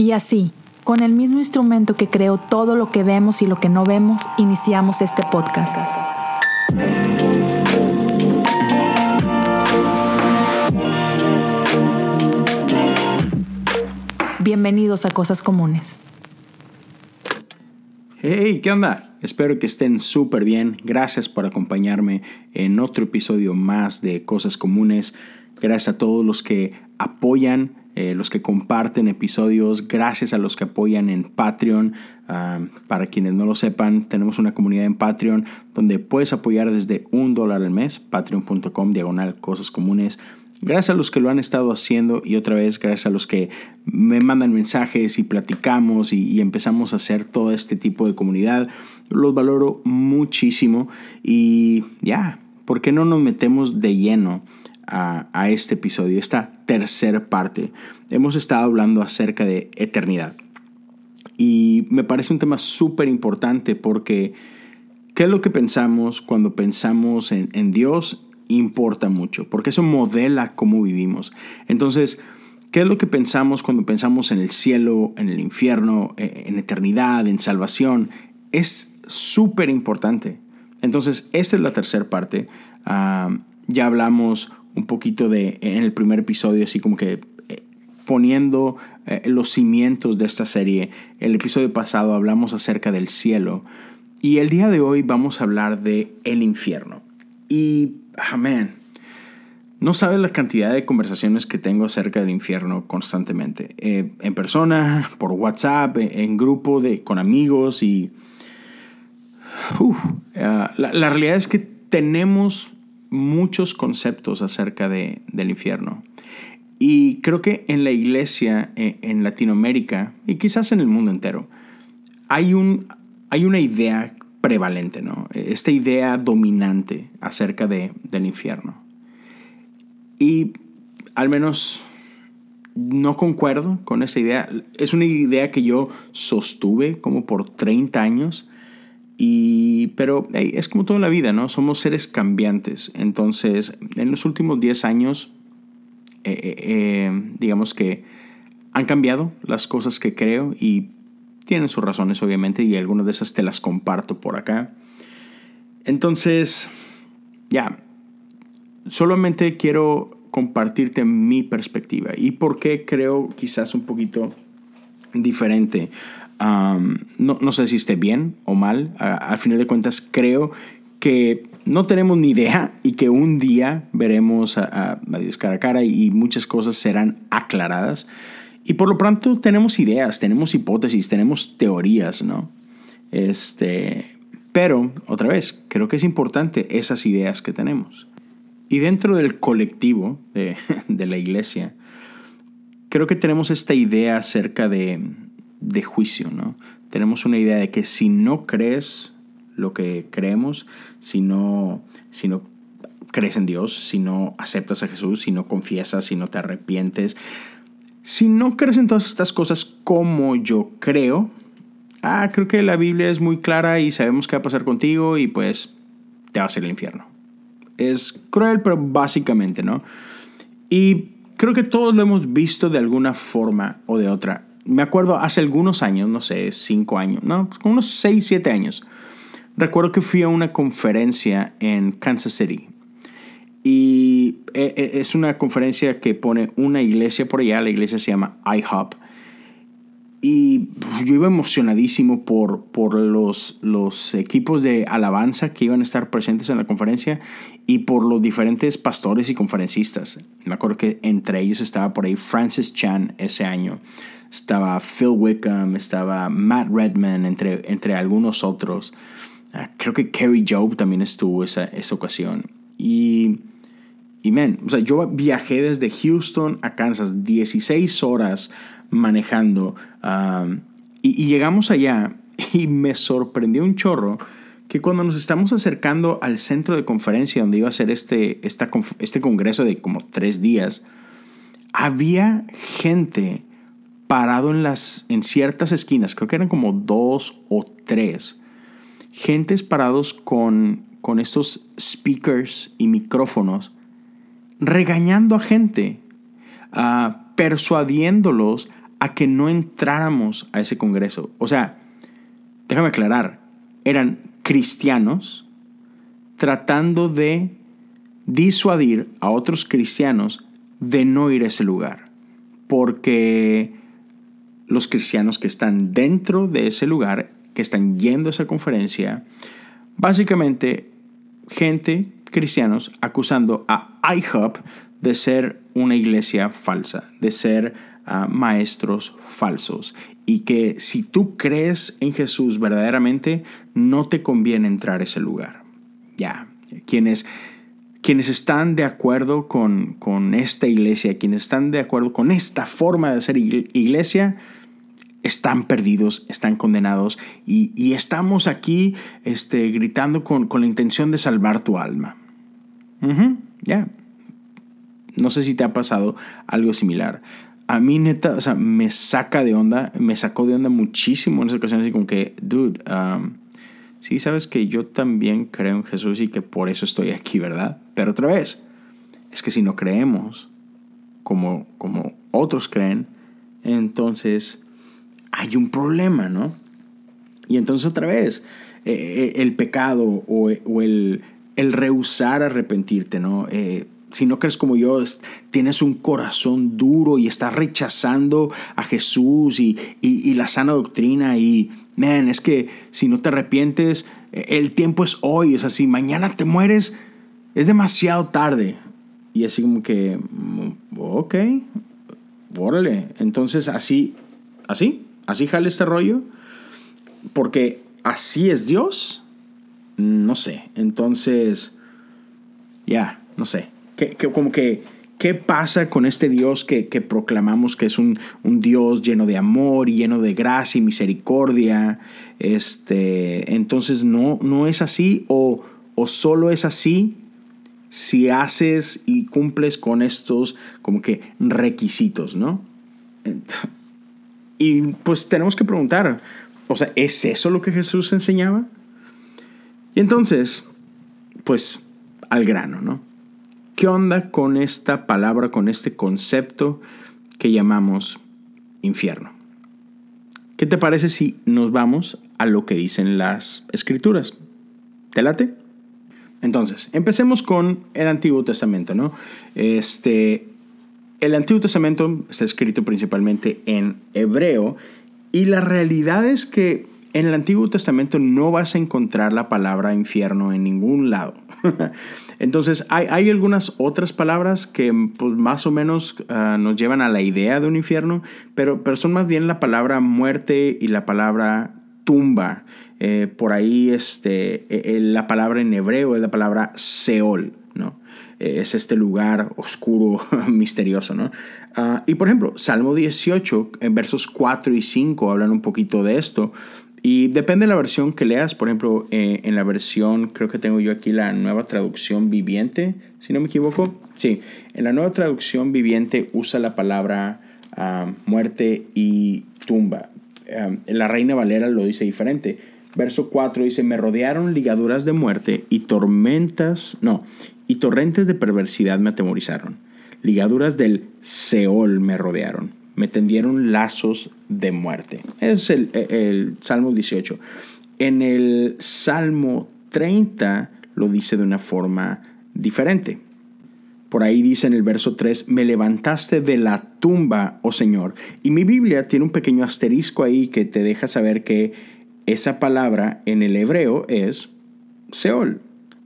Y así, con el mismo instrumento que creó todo lo que vemos y lo que no vemos, iniciamos este podcast. Bienvenidos a Cosas Comunes. Hey, ¿qué onda? Espero que estén súper bien. Gracias por acompañarme en otro episodio más de Cosas Comunes. Gracias a todos los que apoyan, eh, los que comparten episodios. Gracias a los que apoyan en Patreon. Ah, para quienes no lo sepan, tenemos una comunidad en Patreon donde puedes apoyar desde un dólar al mes. Patreon.com diagonal Cosas Comunes. Gracias a los que lo han estado haciendo y otra vez gracias a los que me mandan mensajes y platicamos y, empezamos a hacer todo este tipo de comunidad. Los valoro muchísimo y ya, ¿por qué no nos metemos de lleno a, a este episodio, esta tercera parte? Hemos estado hablando acerca de eternidad y me parece un tema súper importante porque ¿qué es lo que pensamos cuando pensamos en, en Dios importa mucho, porque eso modela cómo vivimos. Entonces, ¿qué es lo que pensamos cuando pensamos en el cielo, en el infierno, e, en eternidad, en salvación? Es súper importante. Entonces, esta es la tercera parte. Ah, ya hablamos un poquito de, en el primer episodio, así como que eh, poniendo eh, los cimientos de esta serie. El episodio pasado hablamos acerca del cielo. Y el día de hoy vamos a hablar de el infierno. Y amén. No sabes la cantidad de conversaciones que tengo acerca del infierno constantemente. Eh, en persona, por WhatsApp, en grupo, de, con amigos y... Ah, la, realidad es que tenemos muchos conceptos acerca de, del infierno. Y creo que en la iglesia, eh, en Latinoamérica y quizás en el mundo entero, hay, un, hay una idea prevalente, ¿no? Esta idea dominante acerca de, del infierno. Y al menos no concuerdo con esa idea. Es una idea que yo sostuve como por 30 años. Y, pero es como todo en la vida, ¿no? Somos seres cambiantes. Entonces, en los últimos 10 años, eh, eh, eh, digamos que han cambiado las cosas que creo y tienen sus razones, obviamente, y algunas de esas te las comparto por acá. Entonces, ya, solamente quiero compartirte mi perspectiva y por qué creo quizás un poquito diferente. No, sé si esté bien o mal. al final de cuentas, creo que no tenemos ni idea y que un día veremos a, a Dios cara a cara y muchas cosas serán aclaradas. Y por lo pronto tenemos ideas, tenemos hipótesis, tenemos teorías, ¿no? Este, pero, otra vez, creo que es importante esas ideas que tenemos. Y dentro del colectivo de, de la iglesia, creo que tenemos esta idea acerca de, de juicio, ¿no? Tenemos una idea de que si no crees lo que creemos, si no, si no crees en Dios, si no aceptas a Jesús, si no confiesas, si no te arrepientes, si no crees en todas estas cosas como yo creo, ah, creo que la Biblia es muy clara y sabemos qué va a pasar contigo y pues te va a hacer el infierno. Es cruel, pero básicamente, ¿no? Y creo que todos lo hemos visto de alguna forma o de otra. Me acuerdo hace algunos años, no sé, cinco años, no, unos seis, siete años. Recuerdo que fui a una conferencia en Kansas City, y eh, eh, es una conferencia que pone una iglesia por allá, la iglesia se llama IHOP. Y yo iba emocionadísimo por, por los, los equipos de alabanza que iban a estar presentes en la conferencia y por los diferentes pastores y conferencistas. Me acuerdo que entre ellos estaba por ahí Francis Chan ese año, estaba Phil Wickham, estaba Matt Redman, entre, entre algunos otros. Ah, creo que Kerry Job también estuvo esa, esa ocasión. Y y o sea, yo viajé desde Houston a Kansas 16 horas manejando y, llegamos allá y me sorprendió un chorro que cuando nos estamos acercando al centro de conferencia donde iba a ser este, esta, este congreso de como tres días, había gente parado en, las, en ciertas esquinas, creo que eran como dos o tres, gentes parados con, con estos speakers y micrófonos regañando a gente, persuadiéndolos a que no entráramos a ese congreso. O sea, déjame aclarar, eran cristianos tratando de disuadir a otros cristianos de no ir a ese lugar. Porque los cristianos que están dentro de ese lugar, que están yendo a esa conferencia, básicamente gente, cristianos, acusando a IHOP de ser una iglesia falsa, de ser uh, maestros falsos. Y que si tú crees en Jesús verdaderamente, no te conviene entrar a ese lugar. Ya, quienes quienes están de acuerdo con, con, esta iglesia, quienes están de acuerdo con esta forma de hacer iglesia, están perdidos, están condenados y, estamos aquí este, gritando con, la intención de salvar tu alma. Ya. No sé si te ha pasado algo similar. A mí, neta, o sea, me saca de onda, me sacó de onda muchísimo en esa ocasión, así como que, dude, um, sí, sabes que yo también creo en Jesús y que por eso estoy aquí, ¿verdad? Pero otra vez, es que si no creemos como, como otros creen, entonces hay un problema, ¿no? Y entonces otra vez, eh, eh, el pecado o, el, el, rehusar arrepentirte, ¿no? Eh, si no crees como yo, tienes un corazón duro y estás rechazando a Jesús y, y, la sana doctrina y, man, es que si no te arrepientes, el tiempo es hoy, es así, mañana te mueres, es demasiado tarde. Y así como que, mm, ok, órale, entonces así, así, así jale este rollo, porque así es Dios, no sé, entonces, ya, no sé, que, como que, ¿qué pasa con este Dios que, proclamamos que es un, Dios lleno de amor y lleno de gracia y misericordia? Este, entonces, no, no es así o, o solo es así si haces y cumples con estos como que requisitos, ¿no? Y pues tenemos que preguntar, o sea, ¿es eso lo que Jesús enseñaba? Y entonces, pues al grano, ¿no? ¿Qué onda con esta palabra, con este concepto que llamamos infierno? ¿Qué te parece si nos vamos a lo que dicen las escrituras? ¿Te late? Entonces, empecemos con el Antiguo Testamento, ¿no? Este, el Antiguo Testamento está escrito principalmente en hebreo y la realidad es que en el Antiguo Testamento no vas a encontrar la palabra infierno en ningún lado. Entonces hay, algunas otras palabras que pues, más o menos ah, nos llevan a la idea de un infierno, pero, pero son más bien la palabra muerte y la palabra tumba. Eh, por ahí este, e, e, la palabra en hebreo es la palabra Seol. ¿No? es este lugar oscuro, misterioso, ¿no? Ah, y por ejemplo, Salmo 18, en versos 4 y 5 hablan un poquito de esto. Y depende de la versión que leas, por ejemplo, eh, en la versión, creo que tengo yo aquí la nueva traducción viviente, si no me equivoco. Sí, en la nueva traducción viviente usa la palabra ah, muerte y tumba. Ah, la Reina Valera lo dice diferente. Verso 4 dice, me rodearon ligaduras de muerte y tormentas, no, y torrentes de perversidad me atemorizaron. Ligaduras del Seol me rodearon. Me tendieron lazos de muerte. Es el, el Salmo 18. En el Salmo 30 lo dice de una forma diferente. Por ahí dice en el verso 3, me levantaste de la tumba, oh Señor. Y mi Biblia tiene un pequeño asterisco ahí que te deja saber que esa palabra en el hebreo es Seol.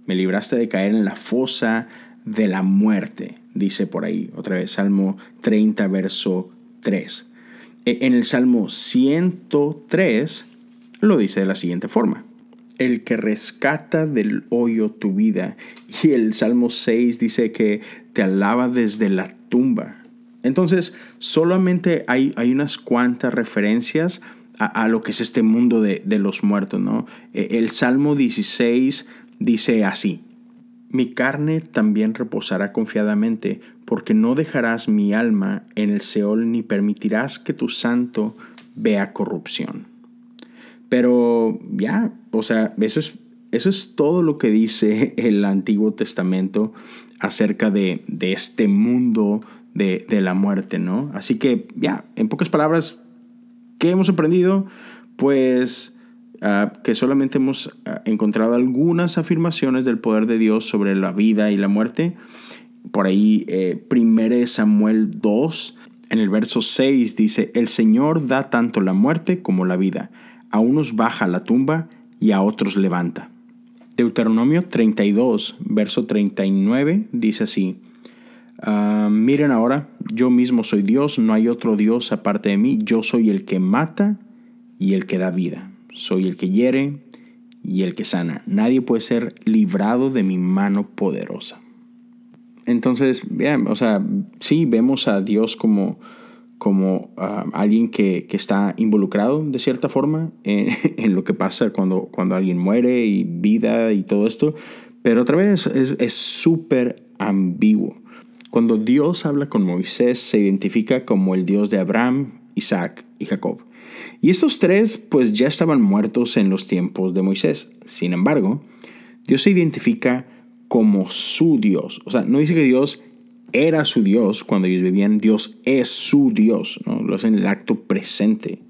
Me libraste de caer en la fosa de la muerte, dice por ahí, otra vez, Salmo 30, verso 3. E, en el Salmo 103 lo dice de la siguiente forma. El que rescata del hoyo tu vida. Y el Salmo 6 dice que te alaba desde la tumba. Entonces, solamente hay, hay unas cuantas referencias a, lo que es este mundo de, de los muertos, ¿no? E, el Salmo 16 dice así, mi carne también reposará confiadamente, porque no dejarás mi alma en el Seol ni permitirás que tu santo vea corrupción. Pero ya, o sea, eso es, eso es todo lo que dice el Antiguo Testamento acerca de, de este mundo de, la muerte, ¿no? Así que, ya, en pocas palabras, ¿qué hemos aprendido? Pues ah, que solamente hemos ah, encontrado algunas afirmaciones del poder de Dios sobre la vida y la muerte. Por ahí, eh, 1 Samuel 2, en el verso 6 dice, el Señor da tanto la muerte como la vida. A unos baja la tumba y a otros levanta. Deuteronomio 32, verso 39 dice así, Ah, miren ahora, yo mismo soy Dios, no hay otro Dios aparte de mí, yo soy el que mata y el que da vida, soy el que hiere y el que sana. Nadie puede ser librado de mi mano poderosa. Entonces, bien, o sea, sí vemos a Dios como, como ah, alguien que, está involucrado de cierta forma en, lo que pasa cuando, cuando alguien muere y vida y todo esto, pero otra vez es súper ambiguo. Cuando Dios habla con Moisés, se identifica como el Dios de Abraham, Isaac y Jacob. Y estos tres pues ya estaban muertos en los tiempos de Moisés. Sin embargo, Dios se identifica como su Dios. O sea, no dice que Dios era su Dios cuando ellos vivían, Dios es su Dios, ¿no? lo hace en el acto presente.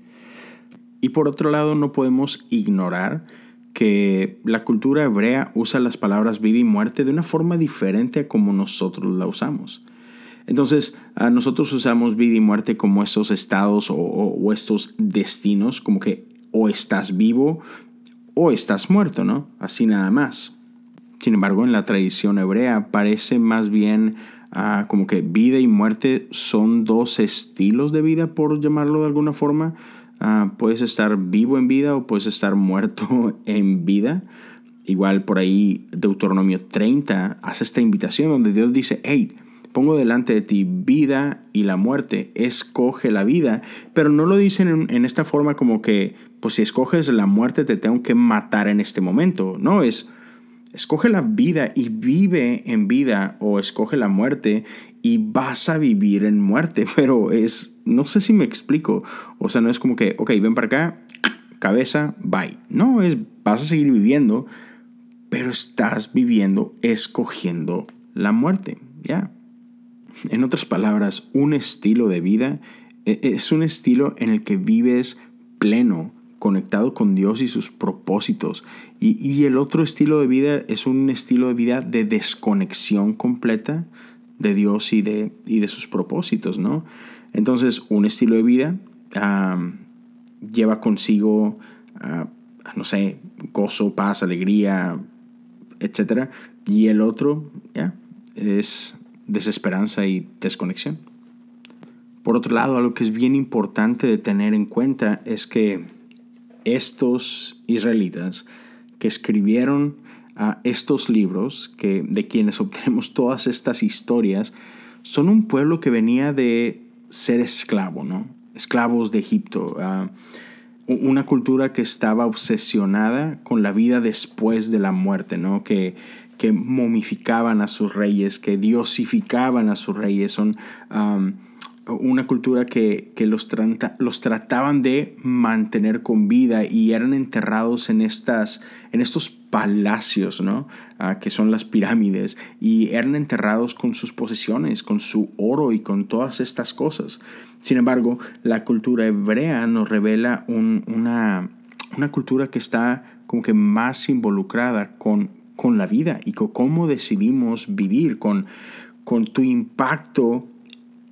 Y por otro lado, no podemos ignorar que la cultura hebrea usa las palabras vida y muerte de una forma diferente a como nosotros la usamos. Entonces, nosotros usamos vida y muerte como estos estados o, estos destinos, como que o estás vivo o estás muerto, ¿no? Así nada más. Sin embargo, en la tradición hebrea parece más bien ah, como que vida y muerte son dos estilos de vida, por llamarlo de alguna forma. Ah, puedes estar vivo en vida o puedes estar muerto en vida. Igual por ahí Deuteronomio 30 hace esta invitación donde Dios dice, hey, pongo delante de ti vida y la muerte, escoge la vida, pero no lo dicen en, esta forma como que, pues si escoges la muerte te tengo que matar en este momento, no, es, escoge la vida y vive en vida o escoge la muerte y vas a vivir en muerte, pero es, no sé si me explico, o sea, no es como que, ok, ven para acá, cabeza, bye. No, es, vas a seguir viviendo, pero estás viviendo escogiendo la muerte, ya. En otras palabras, un estilo de vida e, es un estilo en el que vives pleno, conectado con Dios y sus propósitos. Y, y, el otro estilo de vida es un estilo de vida de desconexión completa de Dios y de, y de sus propósitos, ¿no? Entonces, un estilo de vida lleva consigo, no sé, gozo, paz, alegría, etc. Y el otro, ya, es desesperanza y desconexión. Por otro lado, algo que es bien importante de tener en cuenta es que estos israelitas que escribieron estos libros, que, de quienes obtenemos todas estas historias, son un pueblo que venía de ser esclavo, ¿no? Esclavos de Egipto. una cultura que estaba obsesionada con la vida después de la muerte, ¿no? Que, que momificaban a sus reyes, que diosificaban a sus reyes. Son una cultura que, los, los, trataban de mantener con vida y eran enterrados en, estas, en estos palacios, ¿no? Ah, que son las pirámides, y eran enterrados con sus posesiones, con su oro y con todas estas cosas. Sin embargo, la cultura hebrea nos revela una, una cultura que está como que más involucrada con, con la vida y con cómo decidimos vivir, con, con tu impacto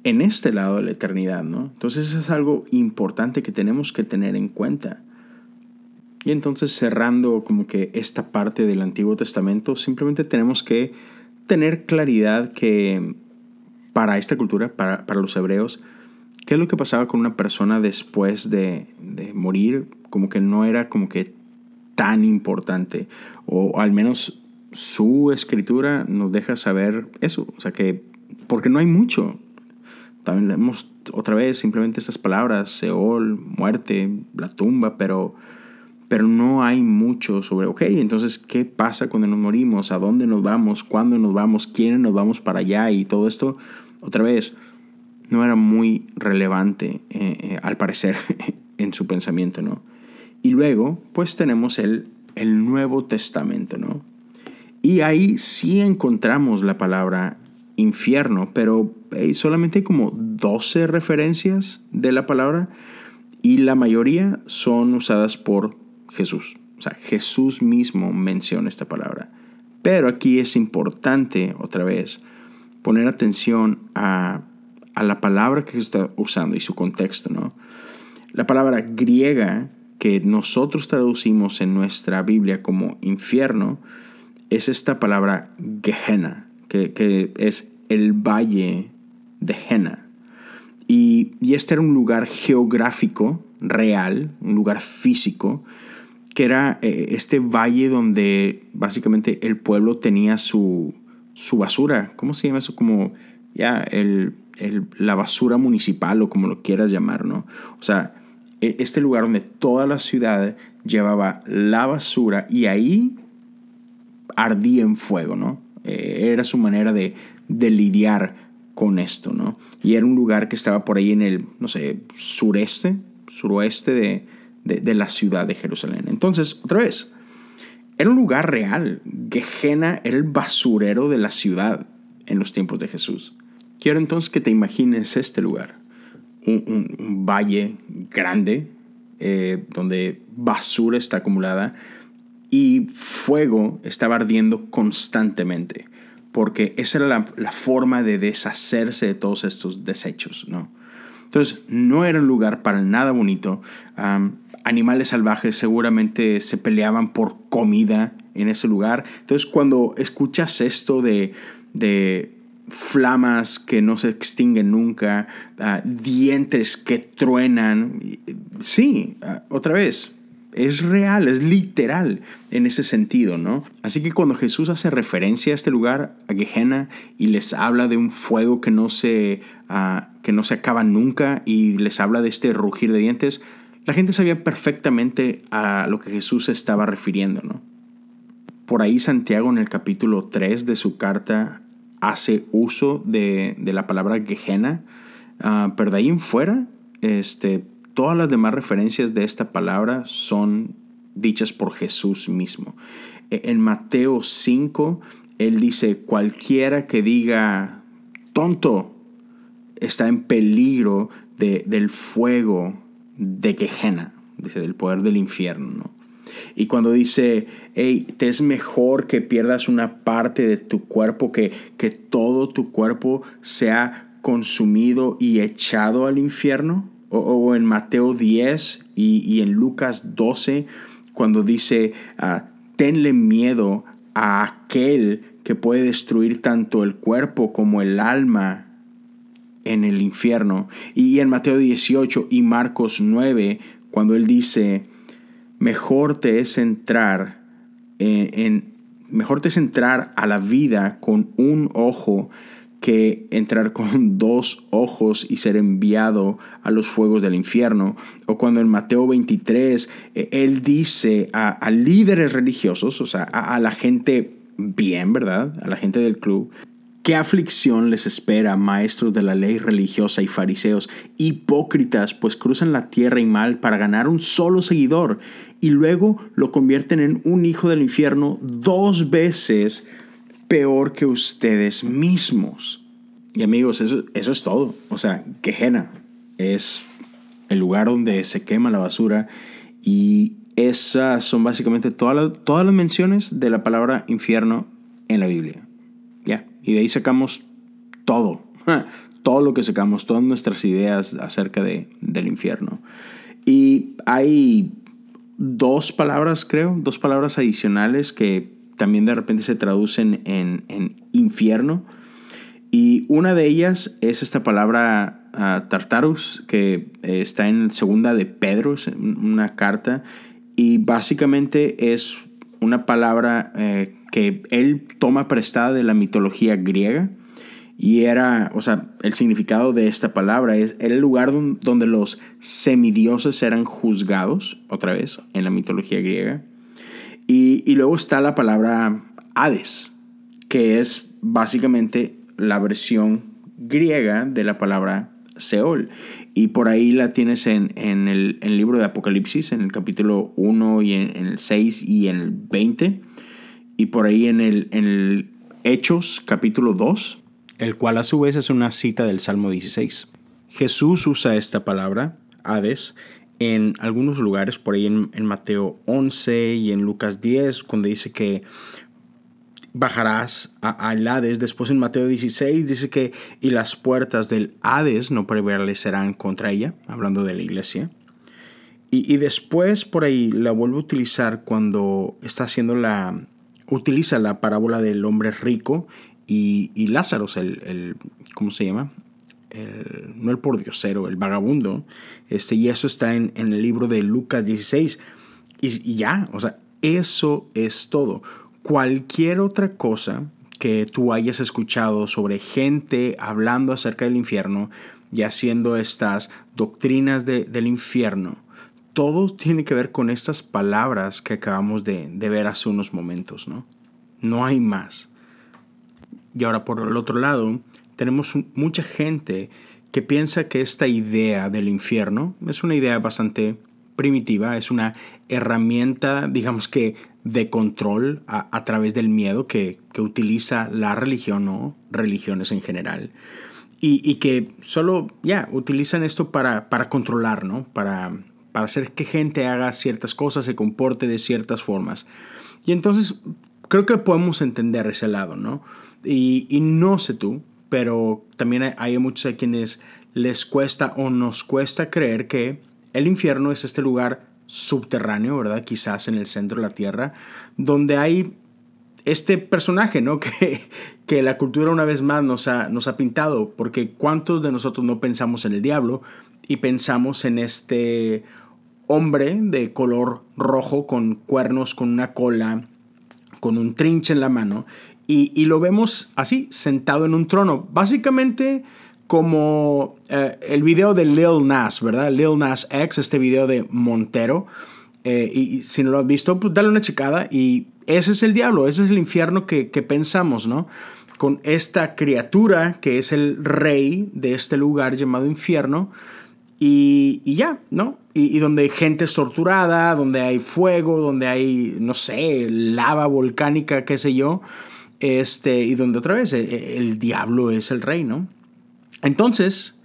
en este lado de la eternidad, ¿no? Entonces eso es algo importante que tenemos que tener en cuenta. Y entonces cerrando como que esta parte del Antiguo Testamento, simplemente tenemos que tener claridad que para esta cultura, para, los hebreos, qué es lo que pasaba con una persona después de, de morir, como que no era como que tan importante, o al menos su escritura nos deja saber eso, o sea que, porque no hay mucho, también leemos otra vez simplemente estas palabras, Seol, muerte, la tumba, pero, pero no hay mucho sobre, ok, entonces, ¿qué pasa cuando nos morimos? ¿A dónde nos vamos? ¿Cuándo nos vamos? ¿Quiénes nos vamos para allá? Y todo esto, otra vez, no era muy relevante, eh, eh, al parecer, en su pensamiento, ¿no? Y luego, pues tenemos el, el Nuevo Testamento, ¿no? Y ahí sí encontramos la palabra infierno, pero solamente hay como 12 referencias de la palabra y la mayoría son usadas por Jesús. O sea, Jesús mismo menciona esta palabra. Pero aquí es importante, otra vez, poner atención a, a la palabra que está usando y su contexto, ¿no? La palabra griega que nosotros traducimos en nuestra Biblia como infierno es esta palabra Gehenna, que, que es el valle de Jena. Y, y, este era un lugar geográfico, real, un lugar físico, que era eh, este valle donde básicamente el pueblo tenía su, su basura. ¿Cómo se llama eso? Como ya el, el, la basura municipal o como lo quieras llamar, ¿no? O sea, este lugar donde toda la ciudad llevaba la basura y ahí ardía en fuego, ¿no? Eh, era su manera de, de lidiar con esto, ¿no? Y era un lugar que estaba por ahí en el, no sé, sureste, suroeste de, de, la ciudad de Jerusalén. Entonces, otra vez, era un lugar real. Gehenna era el basurero de la ciudad en los tiempos de Jesús. Quiero entonces que te imagines este lugar. Un, valle grande eh, donde basura está acumulada y fuego estaba ardiendo constantemente, porque esa era la, la forma de deshacerse de todos estos desechos, ¿no? Entonces, no era un lugar para nada bonito. animales salvajes seguramente se peleaban por comida en ese lugar. Entonces, cuando escuchas esto de, de flamas que no se extinguen nunca, uh, dientes que truenan, sí, uh, otra vez, es real, es literal en ese sentido, ¿no? Así que cuando Jesús hace referencia a este lugar, a Gehenna, y les habla de un fuego que no se, ah, que no se acaba nunca, y les habla de este rugir de dientes, la gente sabía perfectamente a lo que Jesús estaba refiriendo, ¿no? Por ahí Santiago en el capítulo 3 de su carta hace uso de, la palabra Gehenna, uh, pero de ahí en fuera, este, todas las demás referencias de esta palabra son dichas por Jesús mismo. E, en Mateo 5, él dice, cualquiera que diga tonto está en peligro de, del fuego de Gehenna, dice, del poder del infierno. Y cuando dice, hey, te es mejor que pierdas una parte de tu cuerpo, que, que todo tu cuerpo sea consumido y echado al infierno, o, en Mateo 10 y, en Lucas 12, cuando dice, ah, tenle miedo a aquel que puede destruir tanto el cuerpo como el alma en el infierno. Y en Mateo 18 y Marcos 9, cuando él dice, mejor te es entrar en mejor te es entrar a la vida con un ojo que entrar con dos ojos y ser enviado a los fuegos del infierno. O cuando en Mateo 23 eh, él dice a, líderes religiosos, o sea, a, a la gente bien, ¿verdad? A la gente del club, ¿Qué aflicción les espera, maestros de la ley religiosa y fariseos, hipócritas, pues cruzan la tierra y mal para ganar un solo seguidor y luego lo convierten en un hijo del infierno dos veces peor que ustedes mismos. Y amigos, eso, eso es todo. O sea, Gehenna es el lugar donde se quema la basura y esas son básicamente todas las, todas las menciones de la palabra infierno en la Biblia. Y de ahí sacamos todo, todo lo que sacamos, todas nuestras ideas acerca de, del infierno. Y hay dos palabras, creo, dos palabras adicionales que también de repente se traducen en, infierno. Y una de ellas es esta palabra uh, tartarus, que está en segunda de Pedro, es una carta, y básicamente es una palabra eh, que él toma prestada de la mitología griega. Y era, o sea, el significado de esta palabra es, el lugar donde los semidioses eran juzgados, otra vez, en la mitología griega. Y, luego está la palabra Hades, que es básicamente la versión griega de la palabra Seol. Y por ahí la tienes en, el, libro de Apocalipsis, en el capítulo 1 y en, el 6 y en el 20. Y por ahí en el, en el Hechos capítulo 2. el cual a su vez es una cita del Salmo 16. Jesús usa esta palabra, Hades, en algunos lugares, por ahí en, Mateo 11 y en Lucas 10, cuando dice que bajarás al Hades. Después en Mateo 16 dice que y las puertas del Hades no prevalecerán contra ella, hablando de la iglesia. Y, después por ahí la vuelve a utilizar cuando está haciendo la... Utiliza la parábola del hombre rico y, y Lázaro, el, el, ¿Cómo se llama? El, no el pordiosero, el vagabundo. Este, y eso está en, el libro de Lucas 16. Y, y ya, o sea, eso es todo. Cualquier otra cosa que tú hayas escuchado sobre gente hablando acerca del infierno y haciendo estas doctrinas del infierno, todo tiene que ver con estas palabras que acabamos de, ver hace unos momentos, ¿no? No hay más. Y ahora por el otro lado, tenemos mucha gente que piensa que esta idea del infierno es una idea bastante primitiva, es una herramienta, digamos que, de control a, través del miedo que, utiliza la religión o religiones en general. Y, que solo, ya, utilizan esto para, para controlar, ¿no? Para, para hacer que gente haga ciertas cosas, se comporte de ciertas formas. Y entonces creo que podemos entender ese lado, ¿no? Y, no sé tú, pero también hay, muchos a quienes les cuesta o nos cuesta creer que el infierno es este lugar subterráneo, ¿verdad? Quizás en el centro de la tierra, donde hay este personaje, ¿no? Que, que la cultura una vez más nos ha, nos ha pintado, porque ¿cuántos de nosotros no pensamos en el diablo y pensamos en este hombre de color rojo con cuernos, con una cola, con un trinche en la mano, y, lo vemos así, sentado en un trono, básicamente como eh, el video de Lil Nas, ¿verdad? Lil Nas X, este video de Montero. Eh, y, si no lo has visto, pues dale una checada. Y ese es el diablo, ese es el infierno que, que pensamos, ¿no? Con esta criatura que es el rey de este lugar llamado infierno, y, ya, ¿no? Y, donde hay gente torturada, donde hay fuego, donde hay, no sé, lava volcánica, qué sé yo. Este, y donde otra vez el, diablo es el rey, ¿no? Entonces,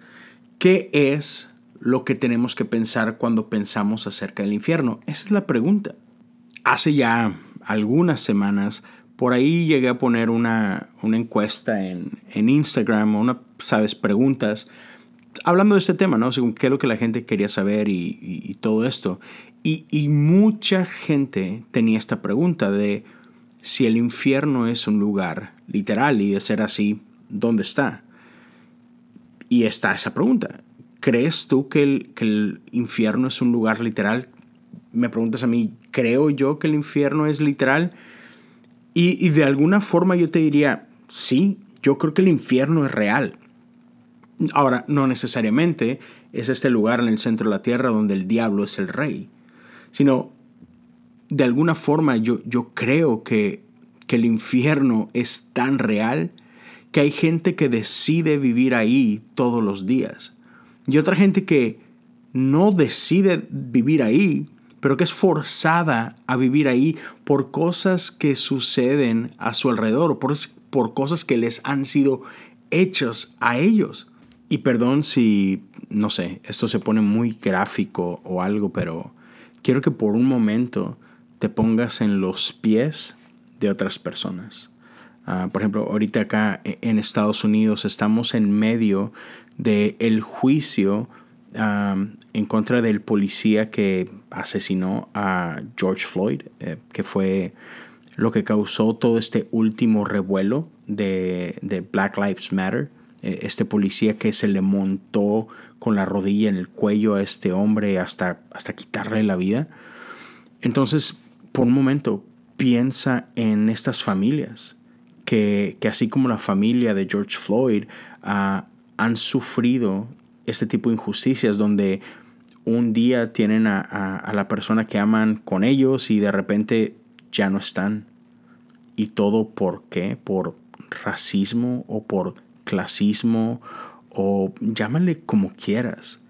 ¿qué es lo que tenemos que pensar cuando pensamos acerca del infierno? Esa es la pregunta. Hace ya algunas semanas, por ahí llegué a poner una, encuesta en, en Instagram, una, sabes, preguntas hablando de este tema, ¿no? Según qué es lo que la gente quería saber y, todo esto. Y, mucha gente tenía esta pregunta de si el infierno es un lugar literal y de ser así, ¿dónde está? Y está esa pregunta. ¿Crees tú que el, que el infierno es un lugar literal? Me preguntas a mí, ¿creo yo que el infierno es literal? Y, y de alguna forma yo te diría, sí, yo creo que el infierno es real Ahora, no necesariamente es este lugar en el centro de la tierra donde el diablo es el rey, sino de alguna forma yo, yo creo que, que el infierno es tan real que hay gente que decide vivir ahí todos los días y otra gente que no decide vivir ahí, pero que es forzada a vivir ahí por cosas que suceden a su alrededor, por, por cosas que les han sido hechas a ellos. Y perdón si, no sé, esto se pone muy gráfico o algo, pero quiero que por un momento te pongas en los pies de otras personas. Ah, por ejemplo, ahorita acá e, en Estados Unidos estamos en medio del el juicio en contra del policía que asesinó a George Floyd, eh, que fue lo que causó todo este último revuelo de, de Black Lives Matter. Eh, este policía que se le montó con la rodilla en el cuello a este hombre hasta, hasta quitarle la vida. Entonces, por un momento, piensa en estas familias que, así como la familia de George Floyd ah, han sufrido este tipo de injusticias donde un día tienen a, a, la persona que aman con ellos y de repente ya no están. ¿Y todo por qué? Por racismo o por clasismo o llámale como quieras.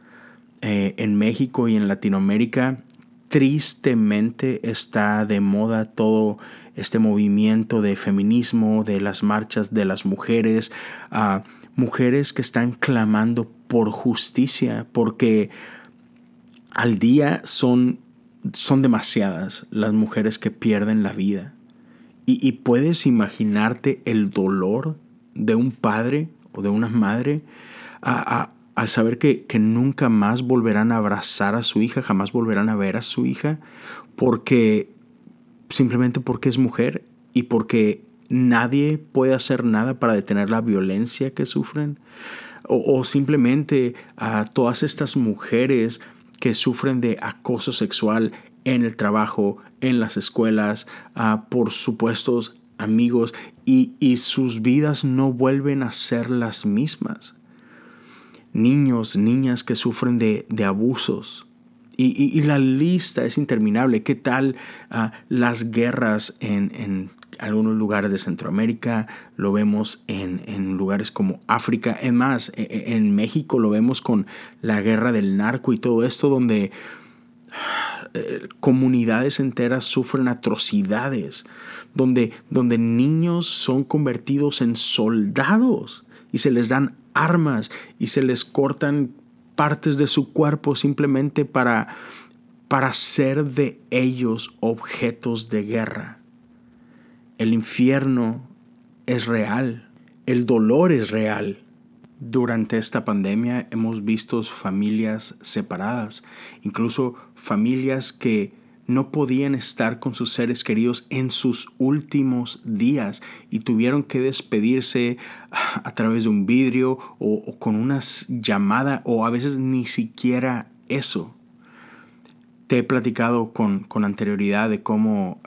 Eh, en México y en Latinoamérica tristemente está de moda todo este movimiento de feminismo, de las marchas de las mujeres, a mujeres que están clamando por justicia, porque al día son, son demasiadas las mujeres que pierden la vida. Y, puedes imaginarte el dolor de un padre o de una madre al saber que, que, nunca más volverán a abrazar a su hija, jamás volverán a ver a su hija, porque simplemente porque es mujer y porque nadie puede hacer nada para detener la violencia que sufren. O, simplemente a todas estas mujeres que sufren de acoso sexual en el trabajo, en las escuelas, por supuestos amigos, y, sus vidas no vuelven a ser las mismas. Niños, niñas que sufren de, abusos. Y, la lista es interminable. ¿Qué tal ah, las guerras en, algunos lugares de Centroamérica? Lo vemos en, en, lugares como África. Es más, e, e, en México lo vemos con la guerra del narco y todo esto donde eh, comunidades enteras sufren atrocidades, donde, donde niños son convertidos en soldados y se les dan armas y se les cortan partes de su cuerpo simplemente para, para ser de ellos objetos de guerra. El infierno es real, el dolor es real. Durante esta pandemia hemos visto familias separadas, incluso familias que no podían estar con sus seres queridos en sus últimos días y tuvieron que despedirse a través de un vidrio o, con una llamada o a veces ni siquiera eso. Te he platicado con, con anterioridad de cómo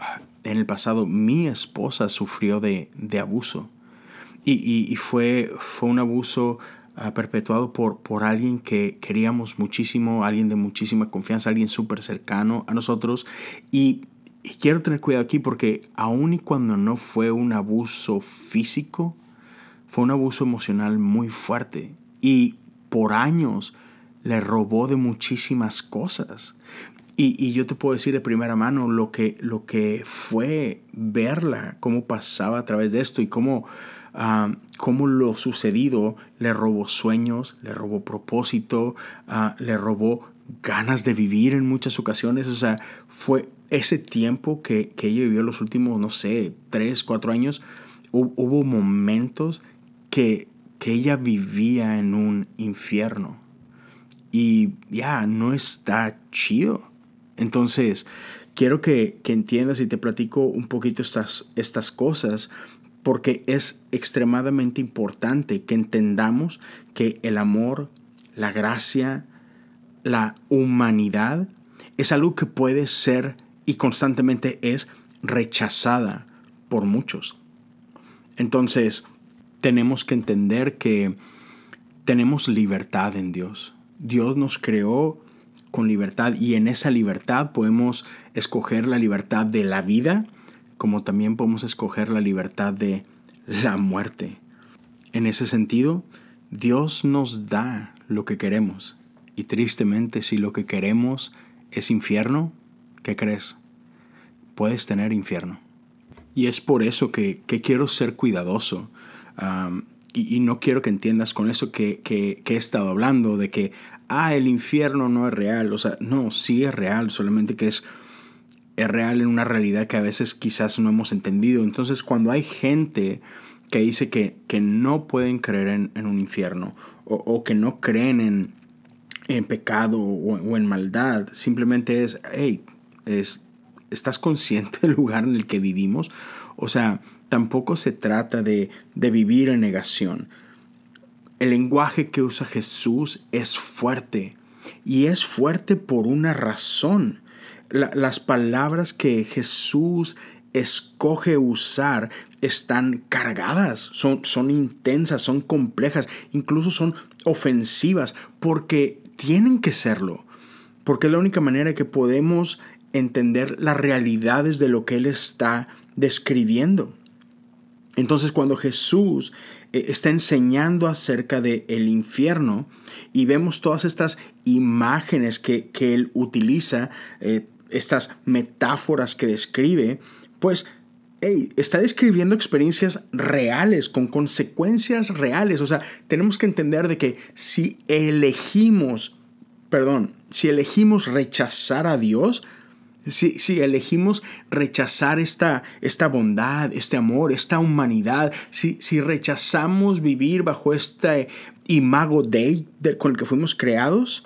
en el pasado mi esposa sufrió de, de abuso y, fue, fue un abuso perpetuado por, por alguien que queríamos muchísimo, alguien de muchísima confianza, alguien súper cercano a nosotros. Y, quiero tener cuidado aquí porque aun y cuando no fue un abuso físico, fue un abuso emocional muy fuerte. Y por años le robó de muchísimas cosas. Y, y, yo te puedo decir de primera mano lo que, lo que fue verla, cómo pasaba a través de esto y cómo cómo lo sucedido le robó sueños, le robó propósito, ah, le robó ganas de vivir en muchas ocasiones. O sea, fue ese tiempo que, ella vivió los últimos, no sé, tres, cuatro años. Hubo, momentos que, que ella vivía en un infierno. Y ya, no está chido. Entonces, quiero que, que, entiendas y te platico un poquito estas, estas cosas porque es extremadamente importante que entendamos que el amor, la gracia, la humanidad es algo que puede ser y constantemente es rechazada por muchos. Entonces, tenemos que entender que tenemos libertad en Dios. Dios nos creó con libertad y en esa libertad podemos escoger la libertad de la vida como también podemos escoger la libertad de la muerte. En ese sentido, Dios nos da lo que queremos. Y tristemente, si lo que queremos es infierno, ¿qué crees? Puedes tener infierno. Y es por eso que, quiero ser cuidadoso. y, no quiero que entiendas con eso que, que, he estado hablando, de que, ah, el infierno no es real. O sea, no, sí es real, solamente que es es real en una realidad que a veces quizás no hemos entendido. Entonces cuando hay gente que dice que, que no pueden creer en, un infierno o, que no creen en, en pecado o, en maldad, simplemente es, hey, es, ¿estás consciente del lugar en el que vivimos? O sea, tampoco se trata de, de vivir en negación. El lenguaje que usa Jesús es fuerte y es fuerte por una razón las palabras que Jesús escoge usar están cargadas, son, son intensas, son complejas, incluso son ofensivas, porque tienen que serlo, porque es la única manera que podemos entender las realidades de lo que Él está describiendo. Entonces cuando Jesús eh, está enseñando acerca del el infierno y vemos todas estas imágenes que, Él utiliza, eh, estas metáforas que describe, pues está describiendo experiencias reales, con consecuencias reales. O sea, tenemos que entender de que si elegimos, perdón, si elegimos rechazar a Dios, si, si, elegimos rechazar esta, esta bondad, este amor, esta humanidad, si, si rechazamos vivir bajo este imago Dei con el que fuimos creados,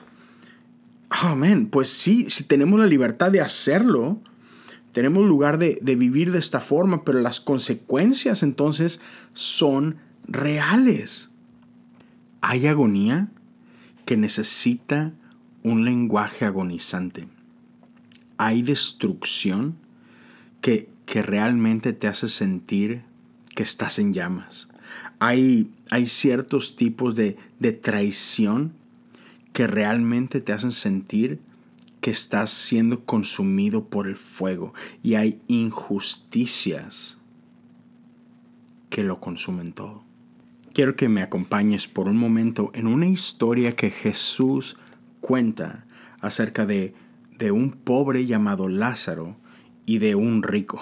amén, pues sí, si tenemos la libertad de hacerlo, tenemos lugar de, de vivir de esta forma, pero las consecuencias entonces son reales. Hay agonía que necesita un lenguaje agonizante. Hay destrucción que, que realmente te hace sentir que estás en llamas. Hay, hay ciertos tipos de, de traición que realmente te hacen sentir que estás siendo consumido por el fuego y hay injusticias que lo consumen todo. Quiero que me acompañes por un momento en una historia que Jesús cuenta acerca de, de un pobre llamado Lázaro y de un rico,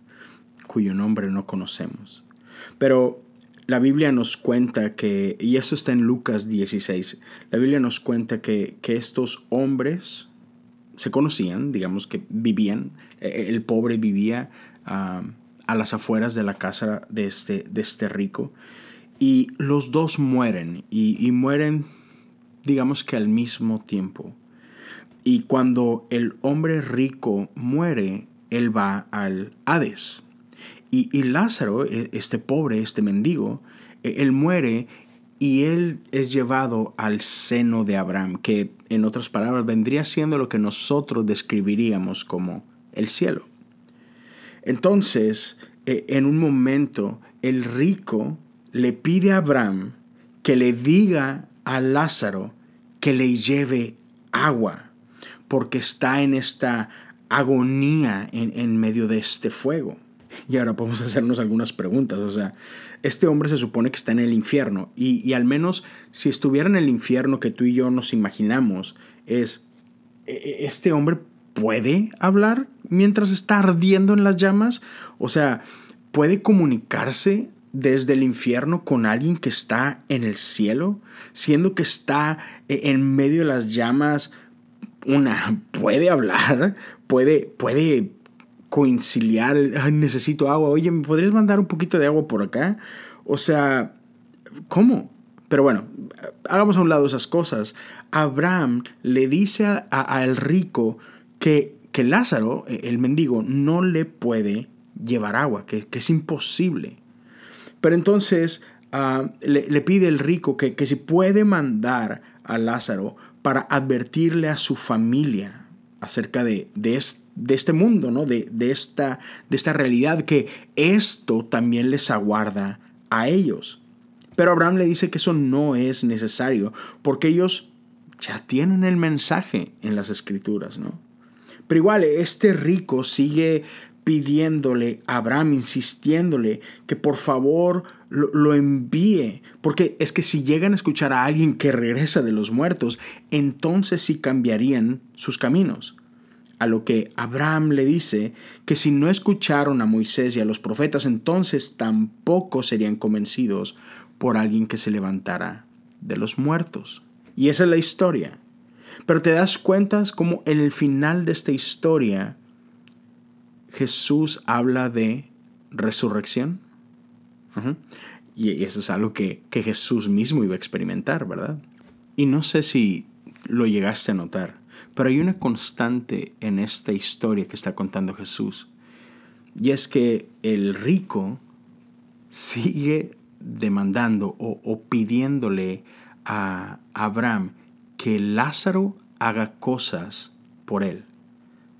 cuyo nombre no conocemos. Pero la Biblia nos cuenta que, y eso está en Lucas 16, la Biblia nos cuenta que, que estos hombres, se conocían, digamos que vivían, e, e, el pobre vivía a las afueras de la casa de este, de este rico, y los dos mueren, y, mueren, digamos que al mismo tiempo. Y cuando el hombre rico muere, él va al Hades. Y, Lázaro, e, este pobre, este mendigo, él muere y él es llevado al seno de Abraham, que en otras palabras vendría siendo lo que nosotros describiríamos como el cielo. Entonces, eh, en un momento, el rico le pide a Abraham que le diga a Lázaro que le lleve agua, porque está en esta agonía en, en medio de este fuego. Y ahora podemos hacernos algunas preguntas. O sea, este hombre se supone que está en el infierno. Y, al menos si estuviera en el infierno que tú y yo nos imaginamos, es, ¿e, e, ¿este hombre puede hablar mientras está ardiendo en las llamas? O sea, ¿puede comunicarse desde el infierno con alguien que está en el cielo? Siendo que está e, en medio de las llamas, una, puede hablar, puede, puede conciliar, necesito agua, oye, ¿me podrías mandar un poquito de agua por acá? O sea, ¿cómo? Pero bueno, hagamos a un lado esas cosas. Abraham le dice al rico que, que, Lázaro, e, el mendigo, no le puede llevar agua, que, es imposible. Pero entonces ah, le, pide el rico que, que si puede mandar a Lázaro para advertirle a su familia acerca de, de, de este mundo, ¿no? De, de, esta, de esta realidad, que esto también les aguarda a ellos. Pero Abraham le dice que eso no es necesario, porque ellos ya tienen el mensaje en las escrituras, ¿no? Pero igual, este rico sigue pidiéndole a Abraham, insistiéndole que por favor lo, lo, envíe, porque es que si llegan a escuchar a alguien que regresa de los muertos, entonces sí cambiarían sus caminos a lo que Abraham le dice que si no escucharon a Moisés y a los profetas, entonces tampoco serían convencidos por alguien que se levantara de los muertos. Y esa es la historia. Pero te das cuenta como en el final de esta historia Jesús habla de resurrección. Y eso es algo que, que Jesús mismo iba a experimentar, ¿verdad? Y no sé si lo llegaste a notar. Pero hay una constante en esta historia que está contando Jesús. Y es que el rico sigue demandando o, pidiéndole a Abraham que Lázaro haga cosas por él.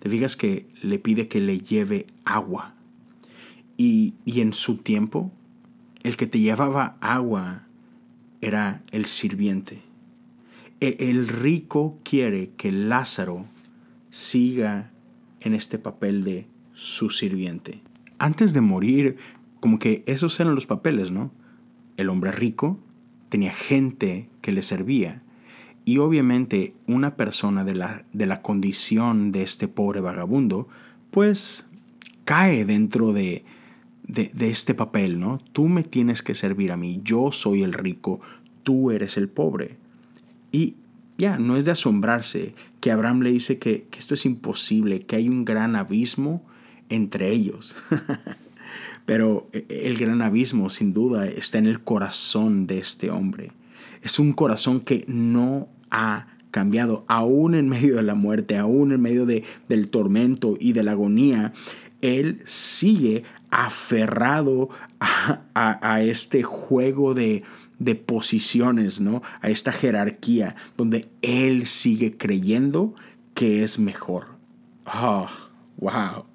Te fijas que le pide que le lleve agua. Y, y en su tiempo, el que te llevaba agua era el sirviente. E, el rico quiere que Lázaro siga en este papel de su sirviente. Antes de morir, como que esos eran los papeles, ¿no? El hombre rico tenía gente que le servía. Y obviamente una persona de la, de la condición de este pobre vagabundo, pues cae dentro de, de, de este papel, ¿no? Tú me tienes que servir a mí, yo soy el rico, tú eres el pobre. Y ya, no es de asombrarse que Abraham le dice que, que esto es imposible, que hay un gran abismo entre ellos. Pero eh, el gran abismo, sin duda, está en el corazón de este hombre. Es un corazón que no ha cambiado, aún en medio de la muerte, aún en medio de, del tormento y de la agonía. Él sigue aferrado a, a este juego de, de posiciones, ¿no? A esta jerarquía donde él sigue creyendo que es mejor. Oh, wow.